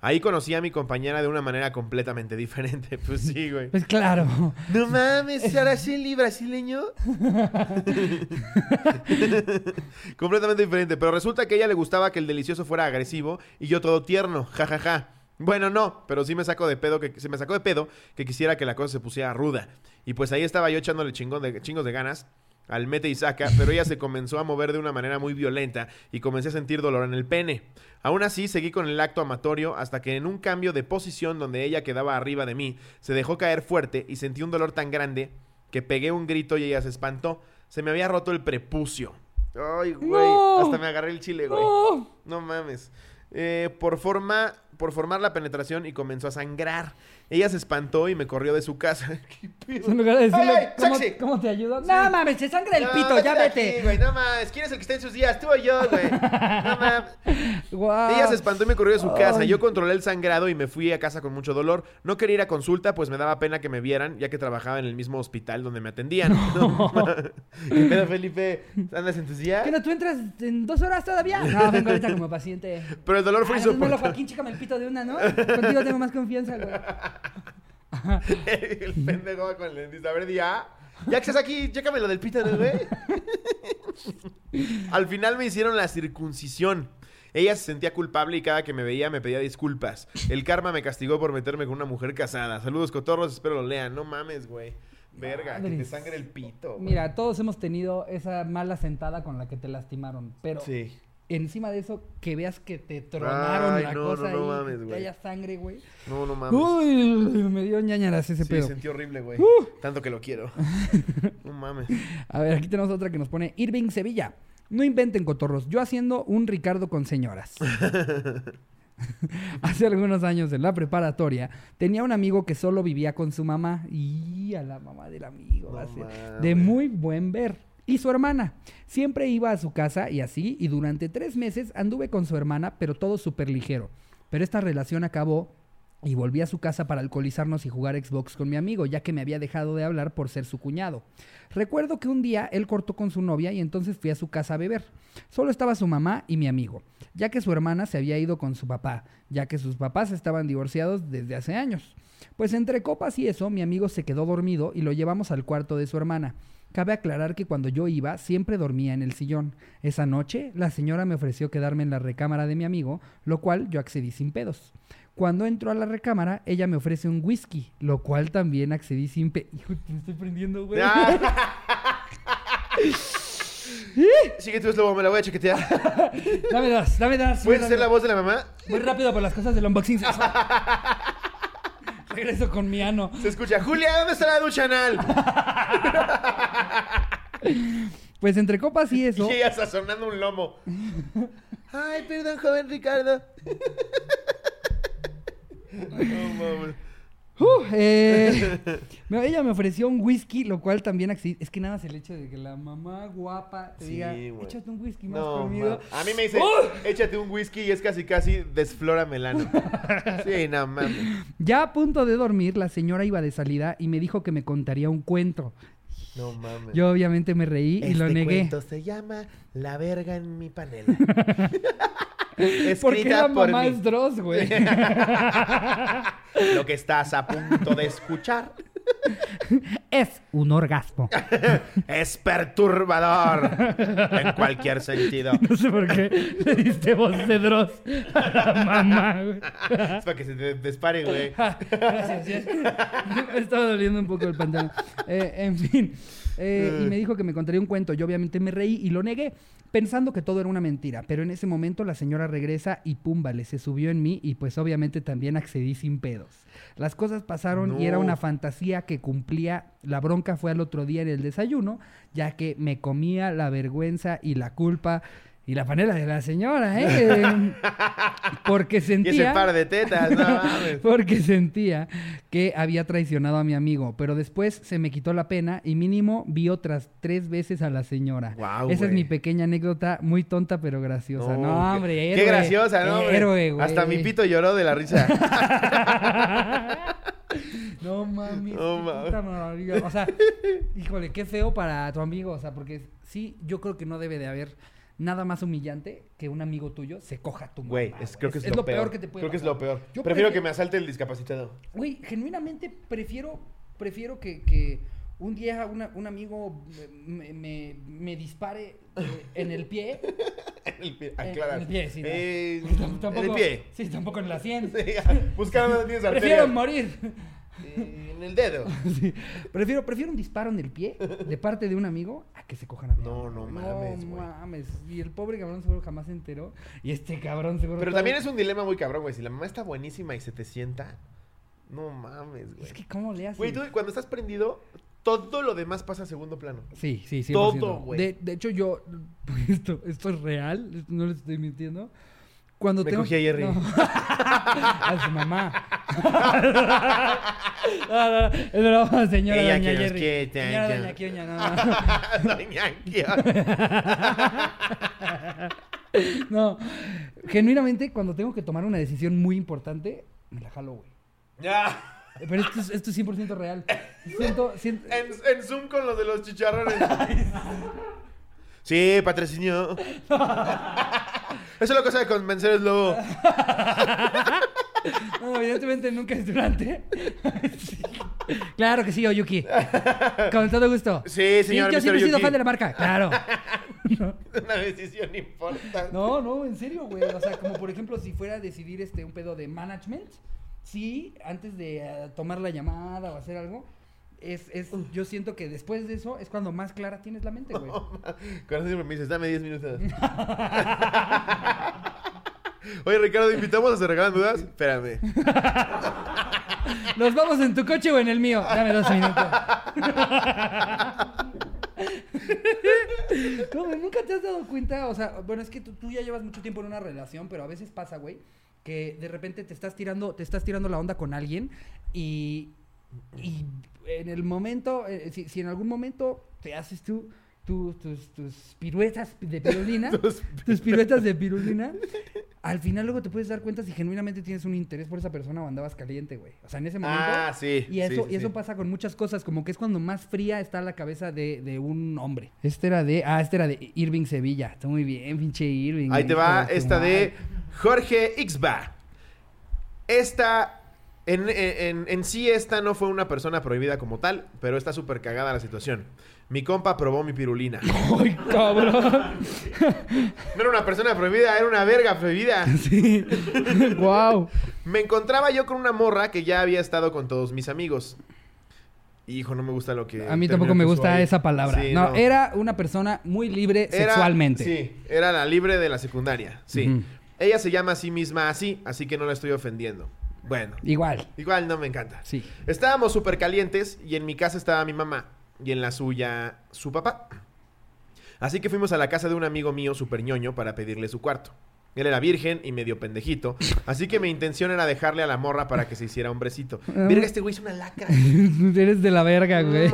Ahí conocí a mi compañera de una manera completamente [laughs] diferente. Pues sí, güey. Pues claro. No mames, Araceli brasileño. [laughs] completamente diferente. Pero resulta que a ella le gustaba que el delicioso fuera agresivo y yo todo tierno. Ja, ja, ja. Bueno, no, pero sí me saco de pedo que se me sacó de pedo que quisiera que la cosa se pusiera ruda. Y pues ahí estaba yo echándole chingón de, chingos de ganas al mete y saca, pero ella se comenzó a mover de una manera muy violenta y comencé a sentir dolor en el pene. Aún así, seguí con el acto amatorio hasta que en un cambio de posición donde ella quedaba arriba de mí, se dejó caer fuerte y sentí un dolor tan grande que pegué un grito y ella se espantó. Se me había roto el prepucio. Ay, güey. No. Hasta me agarré el chile, güey. ¡Oh! No mames. Eh, por, forma, por formar la penetración y comenzó a sangrar. Ella se espantó y me corrió de su casa. [laughs] ¿Qué pedo? En lugar de decirle, ¡Ay, ay, ¿cómo, sexy! cómo te ayudo? No mames, se sangra el No, pito, ya aquí, vete. güey, no mames. ¿Quién es el que está en sus días? Tú o yo, güey. No mames. Guau. Ella se espantó y me corrió de su casa. Ay. Yo controlé el sangrado y me fui a casa con mucho dolor. No quería ir a consulta, pues me daba pena que me vieran, ya que trabajaba en el mismo hospital donde me atendían. No. [laughs] ¿Qué pedo, Felipe? ¿Andas en tus días? ¿Qué no tú entras en dos horas todavía? No, vengo ahorita como paciente. Pero el dolor fue Ah, insoportable. De una, ¿no? Contigo tengo más confianza, güey. [laughs] el pendejo va con el dentista. A ver, ah, Ya que estás aquí, chécame lo del pito, ¿no, güey? Al final me hicieron la circuncisión. Ella se sentía culpable y cada que me veía me pedía disculpas. El karma me castigó por meterme con una mujer casada. Saludos, cotorros, espero lo lean. No mames, güey. Verga, que te sangre el pito. güey. Mira, todos hemos tenido esa mala sentada con la que te lastimaron, pero Sí. Encima de eso, que veas que te tronaron Ay, la no, cosa no, no ahí, mames, que haya sangre, güey. No, no mames. Uy, me dio ñañaras ese sí, pedo. sentí horrible, güey. Tanto que lo quiero. [laughs] No mames. A ver, aquí tenemos otra que nos pone Irving Sevilla. No inventen cotorros, yo haciendo un Ricardo con señoras. [laughs] Hace algunos años en la preparatoria tenía un amigo que solo vivía con su mamá y a la mamá del amigo. No de muy buen ver. Y su hermana. Siempre iba a su casa y así, y durante tres meses anduve con su hermana, pero todo súper ligero. Pero esta relación acabó y volví a su casa para alcoholizarnos y jugar Xbox con mi amigo, ya que me había dejado de hablar por ser su cuñado. Recuerdo que un día él cortó con su novia y entonces fui a su casa a beber. Solo estaba su mamá y mi amigo, ya que su hermana se había ido con su papá, ya que sus papás estaban divorciados desde hace años. Pues entre copas y eso, mi amigo se quedó dormido y lo llevamos al cuarto de su hermana. Cabe aclarar que cuando yo iba, siempre dormía en el sillón. Esa noche, la señora me ofreció quedarme en la recámara de mi amigo, lo cual yo accedí sin pedos. Cuando entro a la recámara, ella me ofrece un whisky, lo cual también accedí sin pe... [laughs] Hijo, me estoy prendiendo, güey. Sigue [laughs] tú, Slobo, me la voy a chaquetear. [laughs] Dame dos, dame dos. ¿Puedes hacer la voz de la mamá? Muy rápido por las cosas del unboxing. sexual. Regreso con mi ano. Se escucha, Julia, ¿dónde está la ducha anal? [laughs] Pues entre copas y eso... Y ella sazonando un lomo. Ay, perdón, joven Ricardo. [laughs] No mames. Uh, eh, [laughs] me- ella me ofreció un whisky, lo cual también. Es que nada más el hecho de que la mamá guapa te Sí, diga, échate un whisky más No, conmigo. a mí me dice, ¡Oh! échate un whisky y es casi casi desflora melano. [laughs] Sí, no mames. Ya a punto de dormir, la señora iba de salida y me dijo que me contaría un cuento. No mames. Yo obviamente me reí y lo Este negué. cuento se llama La verga en mi panela. [laughs] Porque Escrita la por mamá mí. es Dross, güey. [laughs] Lo que estás a punto de escuchar. Es un orgasmo. [laughs] Es perturbador. en cualquier sentido. [laughs] No sé por qué le diste voz de Dross a la mamá, güey. Es para que se te dispare, güey. [laughs] Gracias. Me estaba doliendo un poco el pantalón. Eh, en fin. eh, y me dijo que me contaría un cuento. Yo obviamente me reí y lo negué, pensando que todo era una mentira. Pero en ese momento la señora regresa y pum, vale, se subió en mí y pues obviamente también accedí sin pedos. Las cosas pasaron y era una fantasía que cumplía. La bronca fue al otro día en el desayuno, ya que me comía la vergüenza y la culpa y la panela de la señora, ¿eh? [laughs] Porque Y sentía... ese par de tetas, no mames. [laughs] Porque sentía que había traicionado a mi amigo, pero después se me quitó la pena y mínimo vi otras tres veces a la señora. Guau, Esa es mi pequeña anécdota, muy tonta pero graciosa. No, qué- hombre, Qué héroe, graciosa, ¿no? hombre? Héroe, güey. Hasta mi pito lloró de la risa. [laughs] no mames, No maravilla. O sea, híjole, qué feo para tu amigo, o sea, porque sí, yo creo que no debe de haber nada más humillante que un amigo tuyo se coja a tu mamá. Güey, es- creo que es, es lo, peor. peor. que te puede Creo que es lo peor. Yo Prefiero prefiero- que me asalte el discapacitado. Güey, genuinamente prefiero, prefiero que, que un día una- un amigo me, me- me dispare eh, en el pie. [laughs] En el pie, En- aclara. en el pie, sí, no. Eh, Tam- [laughs] tampoco, en el pie. Sí, tampoco en la sien. [laughs] Sí, tienes Prefiero morir. Eh, En el dedo. [laughs] Sí. Prefiero, prefiero un disparo en el pie de parte de un amigo a que se cojan a mí. No, no mames, mames. Y el pobre cabrón seguro jamás se enteró. Y este cabrón seguro. Pero también es un dilema muy cabrón, güey. Si la mamá está buenísima y se te sienta, no mames, güey. Es que, ¿cómo le haces? Güey, tú cuando estás prendido, todo lo demás pasa a segundo plano. Sí, sí, sí. Todo, güey. De, de hecho, yo. [laughs] Esto, esto es real, no les estoy mintiendo. Cuando Me tengo. cogí a Jerry. No. [laughs] a su mamá. No, no, es broma, señora Ella Doña que Jerry. quiere, Señora. Doña Kioña, no, no. [laughs] Doña Kio. [laughs] No, genuinamente, cuando tengo que tomar una decisión muy importante, me la jalo, güey. Ya. Pero esto es, esto es 100% real. Siento, siento, En, en Zoom con los de los chicharrones. Sí, patrocinio. [laughs] Eso es lo que sabe convencer el lobo. No, evidentemente nunca es durante. Sí. [laughs] Claro que sí, Oyuki. Con todo gusto. Sí, señor yo Mr. siempre he sido fan de la marca. Claro. [laughs] Una decisión importante. No, no, en serio, güey. O sea, como por ejemplo, si fuera a decidir este un pedo de management, sí, antes de eh, tomar la llamada o hacer algo, es, es, yo siento que después de eso es cuando más clara tienes la mente, güey. [laughs] Cuando siempre me dices, dame 10 minutos. Oye, Ricardo, invitamos a Se Regalan Dudas. Espérame. [laughs] ¿Nos vamos en tu coche o en el mío? Dame dos minutos. [laughs] No, güey, nunca te has dado cuenta, o sea, bueno, es que tú, tú ya llevas mucho tiempo en una relación, pero a veces pasa, güey, que de repente te estás tirando, te estás tirando la onda con alguien y, y en el momento, eh, si, si en algún momento te haces tú tu- tus, tus piruetas de pirulina, [laughs] Tus tus piruetas de pirulina, [laughs] al final luego te puedes dar cuenta si genuinamente tienes un interés por esa persona o andabas caliente, güey. O sea, en ese momento. Ah, sí. Y eso, sí, sí, y eso sí. pasa con muchas cosas, como que es cuando más fría está la cabeza de, de un hombre. Este era de. Ah, este era de Irving Sevilla. Está muy bien, pinche Irving. Ahí te va esta de. Jorge Ixba. Esta, en, en- en sí, esta no fue una persona prohibida como tal, pero está súper cagada la situación. Mi compa probó mi pirulina. [laughs] ¡Ay, cabrón! No era una persona prohibida, era una verga prohibida. [laughs] sí. ¡Wow! Me encontraba yo con una morra que ya había estado con todos mis amigos. Hijo, no me gusta lo que... A mí tampoco me gusta ahí. esa palabra. Sí, no, era una persona muy libre Era- sexualmente. Sí, era la libre de la secundaria. Sí. Ella se llama a sí misma así, así que no la estoy ofendiendo. Bueno, Igual. igual no me encanta. Sí. Estábamos súper calientes y en mi casa estaba mi mamá y en la suya su papá. Así que fuimos a la casa de un amigo mío súper ñoño para pedirle su cuarto. Él era virgen y medio pendejito, así que mi intención era dejarle a la morra para que se hiciera hombrecito. Ah. Verga, este güey es una lacra. [laughs] Eres de la verga, güey.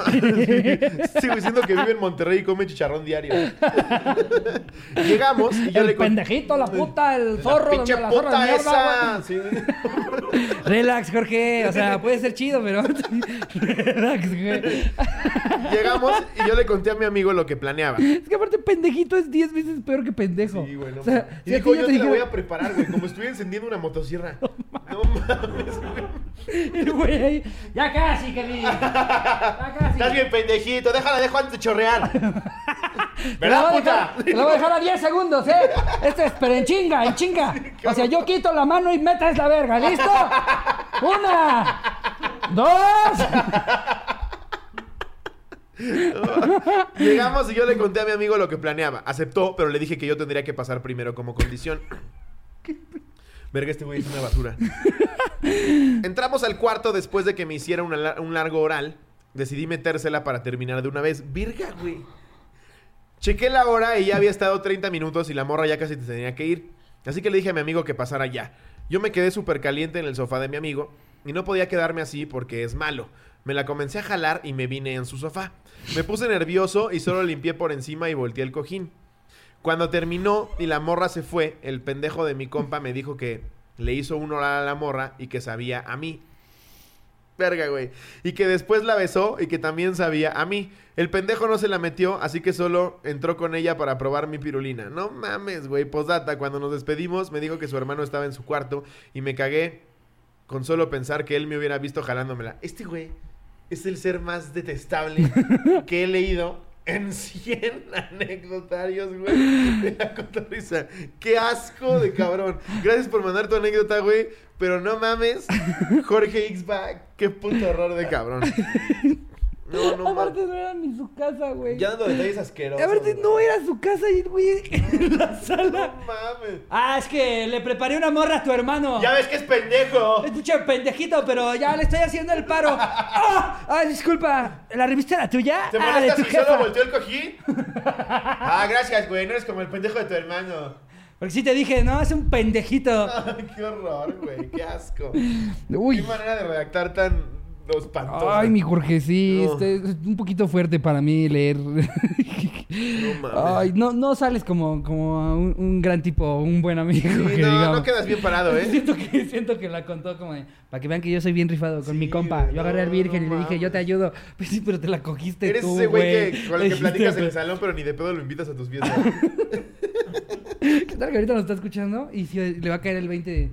Sigo diciendo que vive en Monterrey y come chicharrón diario. [laughs] Llegamos y yo el le pendejito, la puta, el La zorro, pinche la zorra de puta mierda, esa. Sí. [laughs] Relax, Jorge. O sea, puede ser chido, pero. Relax, güey. Llegamos y yo le conté a mi amigo lo que planeaba. Es que aparte, pendejito es 10 veces peor que pendejo. Sí, güey, no O sea, si Y a dijo, yo te te la voy a preparar, güey, como estuviera encendiendo una motosierra. [laughs] No mames. [laughs] El güey ahí, ya casi, Kevin. [laughs] Ya casi. Estás bien pendejito, déjala, dejo antes de chorrear. ¿Verdad, puta? Te la voy a dejar a 10 segundos, ¿eh? Este es, pero en chinga, en chinga. O sea, yo quito la mano y metes la verga, ¿listo? Una, dos. [laughs] Llegamos y yo le conté a mi amigo lo que planeaba. Aceptó, pero le dije que yo tendría que pasar primero como condición. Verga, este güey es una basura. Entramos al cuarto después de que me hiciera un largo oral. Decidí metérsela para terminar de una vez. Virga, güey. Chequé la hora y ya había estado 30 minutos y la morra ya casi te tenía que ir. Así que le dije a mi amigo que pasara ya. Yo me quedé súper caliente en el sofá de mi amigo y no podía quedarme así porque es malo. Me la comencé a jalar y me vine en su sofá. Me puse nervioso y solo limpié por encima y volteé el cojín. Cuando terminó y la morra se fue, el pendejo de mi compa me dijo que le hizo un oral a la morra y que sabía a mí. Verga, güey. Y que después la besó y que también sabía a mí. El pendejo no se la metió, así que solo entró con ella para probar mi pirulina. No mames, güey. Posdata, cuando nos despedimos, me dijo que su hermano estaba en su cuarto y me cagué con solo pensar que él me hubiera visto jalándomela. Este güey es el ser más detestable que he leído en 100 [laughs] anecdotarios, güey. de la cotorriza. Qué asco de cabrón. Gracias por mandar tu anécdota, güey. Pero no mames, Jorge Xback. Qué puto horror de cabrón. No, no Aparte no era ni su casa, güey. Ya dando detalles asquerosos. Aparte güey. no era su casa y el güey en [laughs] la sala. No mames. Ah, es que le preparé una morra a tu hermano. Ya ves que es pendejo. Escucha, pendejito, pero ya le estoy haciendo el paro. [laughs] ¡Ah! ¡Ah, disculpa! ¿La revista era tuya? ¿Te ah, de molesta tu si jefa. solo volteó el cojín? [laughs] Ah, gracias, güey. No eres como el pendejo de tu hermano. Porque sí te dije, no, es un pendejito. Ay, qué horror, güey. Qué asco. Uy. Qué manera de redactar tan espantosa. Ay, mi Jorge, sí, No. este, es un poquito fuerte para mí leer. No mames. Ay, no, no sales como, como un, un gran tipo, un buen amigo. Sí, [laughs] que no, digamos. no quedas bien parado, ¿eh? [laughs] Siento que, siento que la contó como de, para que vean que yo soy bien rifado con Sí, mi compa. Yo agarré al virgen y le dije, yo te ayudo. [laughs] Pues sí, pero te la cogiste Eres tú, ese güey que, con el que platicas en el pues, salón, pero ni de pedo lo invitas a tus fiestas. ¿Qué tal que ahorita nos está escuchando? Y si le va a caer el 20 de...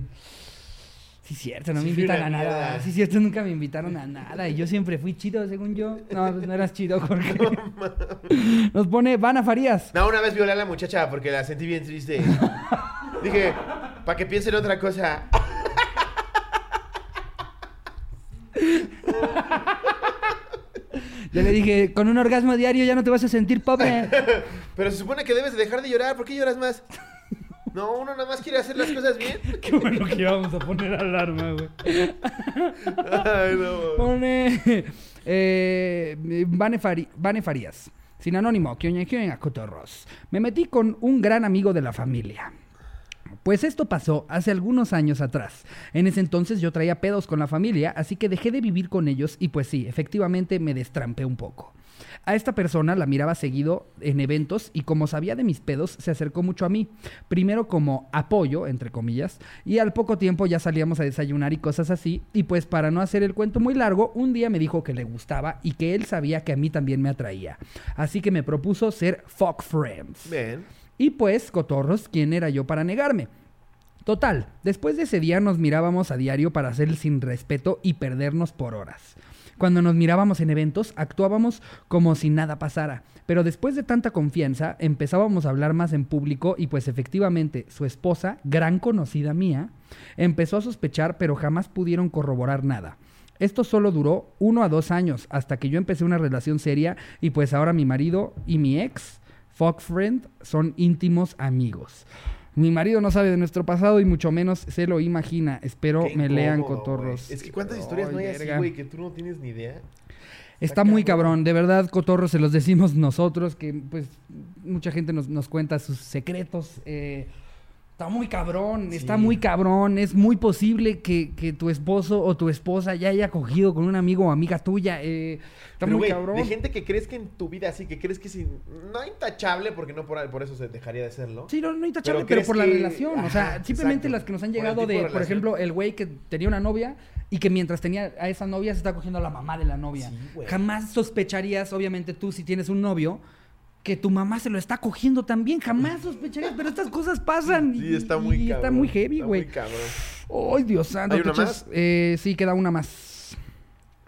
Sí, cierto, no Sí, me invitan a nada. mierda. Sí, cierto, nunca me invitaron a nada. Y yo siempre fui chido, según yo. No, pues no eras chido, Jorge. [laughs] Nos pone Vana Farías. No, una vez violé a la muchacha porque la sentí bien triste. Dije, para que piensen otra cosa. Yo le dije, con un orgasmo diario ya no te vas a sentir pobre. [laughs] Pero se supone que debes de dejar de llorar. ¿Por qué lloras más? No, uno nada más quiere hacer las cosas bien. [laughs] Qué bueno que íbamos a poner alarma, güey. Ay, no. Pone eh, Vane, Fari- Vane Farías. Sin anónimo, que oña, que oña, cotorros. Me metí con un gran amigo de la familia. Pues esto pasó hace algunos años atrás. En ese entonces yo traía pedos con la familia, así que dejé de vivir con ellos y pues sí, efectivamente me destrampé un poco. A esta persona la miraba seguido en eventos y como sabía de mis pedos, se acercó mucho a mí. Primero como apoyo, entre comillas, y al poco tiempo ya salíamos a desayunar y cosas así. Y pues para no hacer el cuento muy largo, un día me dijo que le gustaba y que él sabía que a mí también me atraía. Así que me propuso ser fuck friends. Bien. Y pues, cotorros, ¿quién era yo para negarme? Total, después de ese día nos mirábamos a diario para hacer el sin respeto y perdernos por horas. Cuando nos mirábamos en eventos, actuábamos como si nada pasara. Pero después de tanta confianza, empezábamos a hablar más en público y pues efectivamente su esposa, gran conocida mía, empezó a sospechar pero jamás pudieron corroborar nada. Esto solo duró uno a dos años hasta que yo empecé una relación seria y pues ahora mi marido y mi ex, fuck friend, son íntimos amigos. Mi marido no sabe de nuestro pasado y mucho menos se lo imagina. Espero Qué me lean cotorros. Es que cuántas historias no hay Ay, así, güey, que tú no tienes ni idea. Está muy cabrón, de verdad, cotorros, se los decimos nosotros, que pues mucha gente nos, nos cuenta sus secretos. eh, está muy cabrón, está muy cabrón. Es muy posible que, que tu esposo o tu esposa ya haya cogido con un amigo o amiga tuya. eh, está Pero, muy cabrón. de gente que crees que en tu vida así, que crees que sí, no intachable, porque no por, por eso se dejaría de serlo. Sí, no, no intachable, Pero pero, por la relación. o sea, simplemente exacto. las que nos han llegado de de, por ejemplo, el güey que tenía una novia y que mientras tenía a esa novia se está cogiendo a la mamá de la novia. Sí. Jamás sospecharías, obviamente tú, si tienes un novio, que tu mamá se lo está cogiendo también. Jamás sospecharías, pero estas cosas pasan. Sí, y- está muy y cabrón. está muy heavy, Está güey. muy cabrón. Ay, Dios santo. ¿Hay ¿te una más? Eh, sí, queda una más.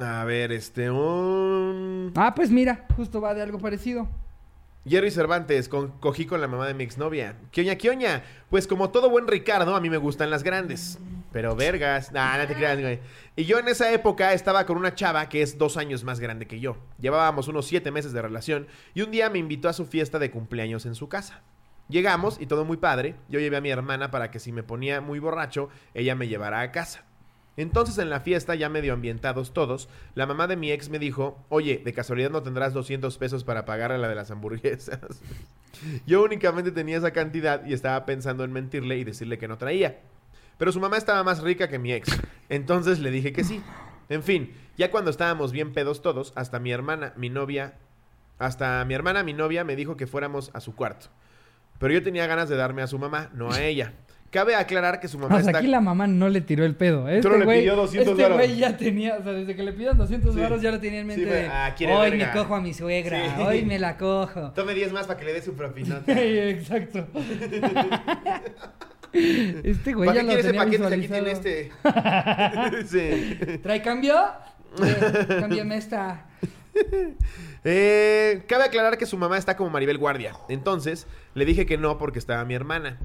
A ver, este, un... Ah, pues mira, justo va de algo parecido. Jerry Cervantes, con- cogí con la mamá de mi exnovia. ¿Qué oña, qué oña? Pues como todo buen Ricardo, a mí me gustan las grandes. Pero vergas, nah, no te creas, güey. Y yo en esa época estaba con una chava que es dos años más grande que yo. Llevábamos unos siete meses de relación y un día me invitó a su fiesta de cumpleaños en su casa. Llegamos y todo muy padre. Yo llevé a mi hermana para que si me ponía muy borracho, ella me llevara a casa. Entonces en la fiesta, ya medio ambientados todos, la mamá de mi ex me dijo, oye, de casualidad no tendrás 200 pesos para pagar a la de las hamburguesas. [laughs] Yo únicamente tenía esa cantidad y estaba pensando en mentirle y decirle que no traía. Pero su mamá estaba más rica que mi ex. Entonces le dije que sí. En fin, ya cuando estábamos bien pedos todos, hasta mi hermana, mi novia, hasta mi hermana, mi novia, me dijo que fuéramos a su cuarto. Pero yo tenía ganas de darme a su mamá, no a ella. Cabe aclarar que su mamá O sea, está... aquí la mamá no le tiró el pedo. Este Solo le güey- pidió 200 Este varos. güey ya tenía, o sea, desde que le pidan 200 Sí. varos ya lo tenía en mente Sí, de, ah, hoy verga". me cojo a mi suegra, Sí. hoy me la cojo. Tome 10 más para que le dé su propinota. [laughs] Exacto. [laughs] [laughs] este güey ¿Para ya qué lo quiere ese tenía paquete si aquí tiene visualizado. este? [laughs] sí. ¿Trae cambio? [laughs] Eh, cámbiame esta. Eh, cabe aclarar que su mamá está como Maribel Guardia. Entonces, le dije que no porque estaba mi hermana.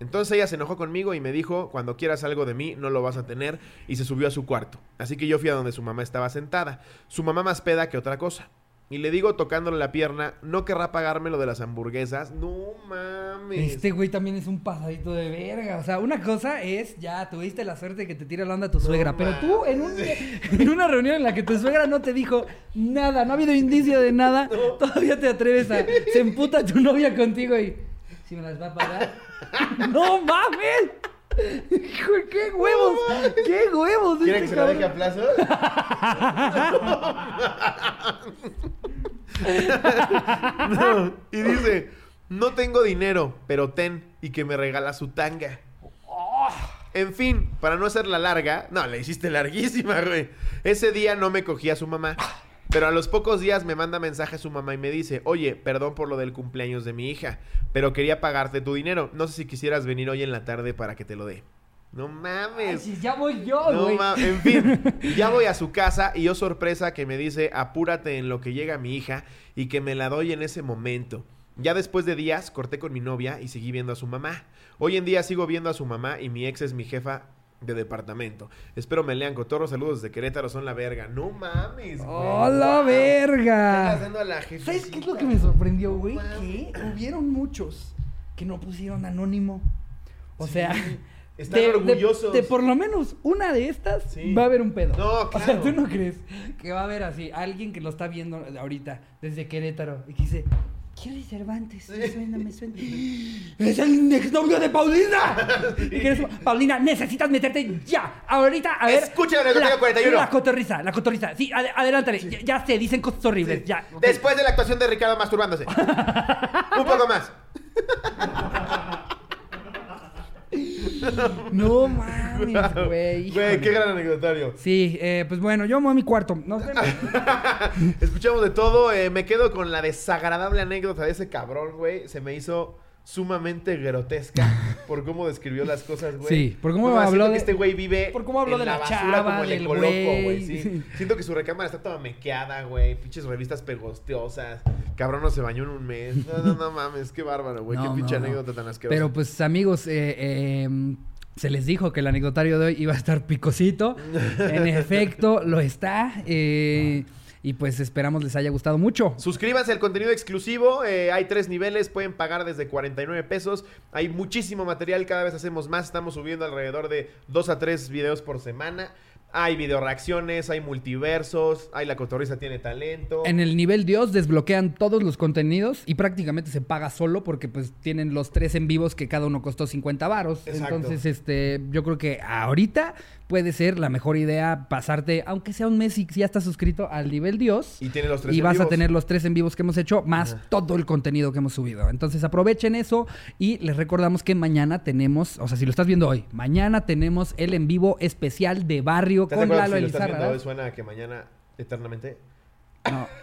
Entonces ella se enojó conmigo y me dijo, cuando quieras algo de mí, no lo vas a tener, y se subió a su cuarto. Así que yo fui a donde su mamá estaba sentada. Su mamá más peda que otra cosa. Y le digo, tocándole la pierna, no querrá pagarme lo de las hamburguesas. No mames. Este güey también es un pasadito de verga. O sea, una cosa es, ya tuviste la suerte de que te tire la onda tu suegra. Pero tú, en, un- en una reunión en la que tu suegra no te dijo nada, no ha habido indicio de nada, todavía te atreves a. Se emputa tu novia contigo y. ¿Si me las va a pagar? [laughs] ¡No mames! Hijo, ¡Qué huevos! ¡Qué huevos! de ¿Quieren que este se lo deje a plazo? [laughs] No. Y dice, no tengo dinero, pero ten, y que me regala su tanga. En fin, para no hacerla larga, no, la hiciste larguísima, güey. Ese día no me cogí a su mamá. Pero a los pocos días me manda mensaje su mamá y me dice, oye, perdón por lo del cumpleaños de mi hija, pero quería pagarte tu dinero. No sé si quisieras venir hoy en la tarde para que te lo dé. No Ay, mames. si ya voy yo, No güey. ma- en fin, [laughs] ya voy a su casa y yo sorpresa que me dice, apúrate en lo que llega mi hija y que me la doy en ese momento. Ya después de días corté con mi novia y seguí viendo a su mamá. Hoy en día sigo viendo a su mamá y mi ex es mi jefa de departamento. Espero me lean cotorros, saludos desde Querétaro, son la verga. No mames. güey. ¡Oh, la Wow. ¿Qué andas verga! a la? ¿Sabes qué es lo que me sorprendió, güey? No Que hubieron muchos que no pusieron anónimo. O Sí, sea, están de, orgullosos. de por lo menos una de estas Sí. va a haber un pedo. No, O sea, claro. ¿tú no crees que va a haber así alguien que lo está viendo ahorita desde Querétaro y que dice, ¿quién es Cervantes? Me suena, me suena. [gasps] ¡Es el exnovio de Paulina! [laughs] Y que eres, Paulina, necesitas meterte ya, ahorita, a ver. Escucha, Anecdotario 41. La cotorriza, la cotorriza. Sí, ad- adelántale. Ya, ya sé, dicen cosas horribles. Ya. ok. Después de la actuación de Ricardo masturbándose. [laughs] Un poco más. [laughs] [laughs] No mames, güey. [laughs] Güey, qué gran anecdotario. Sí, eh, pues bueno, yo me voy a mi cuarto. Nos [laughs] vemos. Escuchamos de todo. eh, me quedo con la desagradable anécdota de ese cabrón, güey. Se me hizo sumamente grotesca [laughs] por cómo describió las cosas, güey. Sí, por cómo No, habló de- que este güey vive por cómo habló en de la basura chava, como el ecoloco, güey. Sí. Sí. Siento que su recámara está toda mequeada, güey. Pinches revistas pegosteosas. Cabrón no se bañó en un mes. No, no, no mames. Qué bárbaro, güey. No, qué pinche no, no. anécdota tan asquerosa. Pero pues amigos, eh, eh, se les dijo que el anecdotario de hoy iba a estar picosito. [laughs] En efecto, lo está. eh, y pues esperamos les haya gustado mucho. Suscríbanse al contenido exclusivo. eh, hay tres niveles. Pueden pagar desde 49 pesos. Hay muchísimo material. Cada vez hacemos más. Estamos subiendo alrededor de 2 a 3 videos por semana. Hay video reacciones. Hay multiversos. Hay La Cotorriza tiene talento. En el nivel Dios desbloquean todos los contenidos y prácticamente se paga solo porque pues tienen los tres en vivos que cada uno costó 50 varos. Exacto. Entonces, este, yo creo que ahorita puede ser la mejor idea pasarte, aunque sea un mes y ya estás suscrito al nivel Dios. Y tiene los tres y en vas a tener los tres en vivos que hemos hecho, más Ajá. todo el contenido que hemos subido. Entonces aprovechen eso y les recordamos que mañana tenemos, o sea, si lo estás viendo hoy, mañana tenemos el en vivo especial de barrio ¿Estás de con Lalo si lo estás viendo Elizarra. hoy suena a que mañana eternamente? No. [laughs]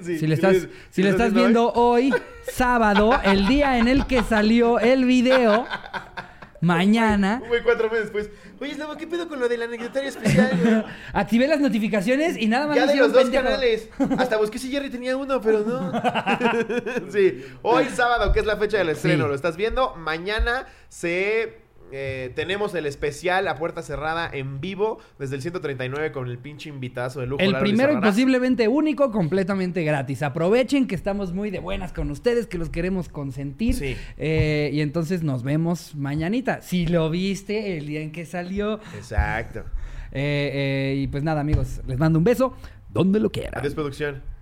Sí, si le estás, si le lo estás viendo hoy, sábado, el día en el que salió el video, [laughs] mañana, [laughs] güey cuatro meses después. Oye, Slavo, ¿qué pedo con lo del anecdotario especial, güey? [laughs] activé las notificaciones y nada más Ya de los dos pendejo. canales. Hasta busqué si Jerry tenía uno, pero no. [laughs] sí. Hoy sábado, que es la fecha del estreno, Sí. lo estás viendo. Mañana se. Eh, tenemos el especial a puerta cerrada en vivo desde el 139 con el pinche invitazo de lujo. El Lalo primero y posiblemente único, completamente gratis. Aprovechen que estamos muy de buenas con ustedes, que los queremos consentir. Sí. Eh, y entonces nos vemos mañanita. Si lo viste el día en que salió. Exacto. Eh, y pues nada, amigos, les mando un beso donde lo quieran. Adiós, producción.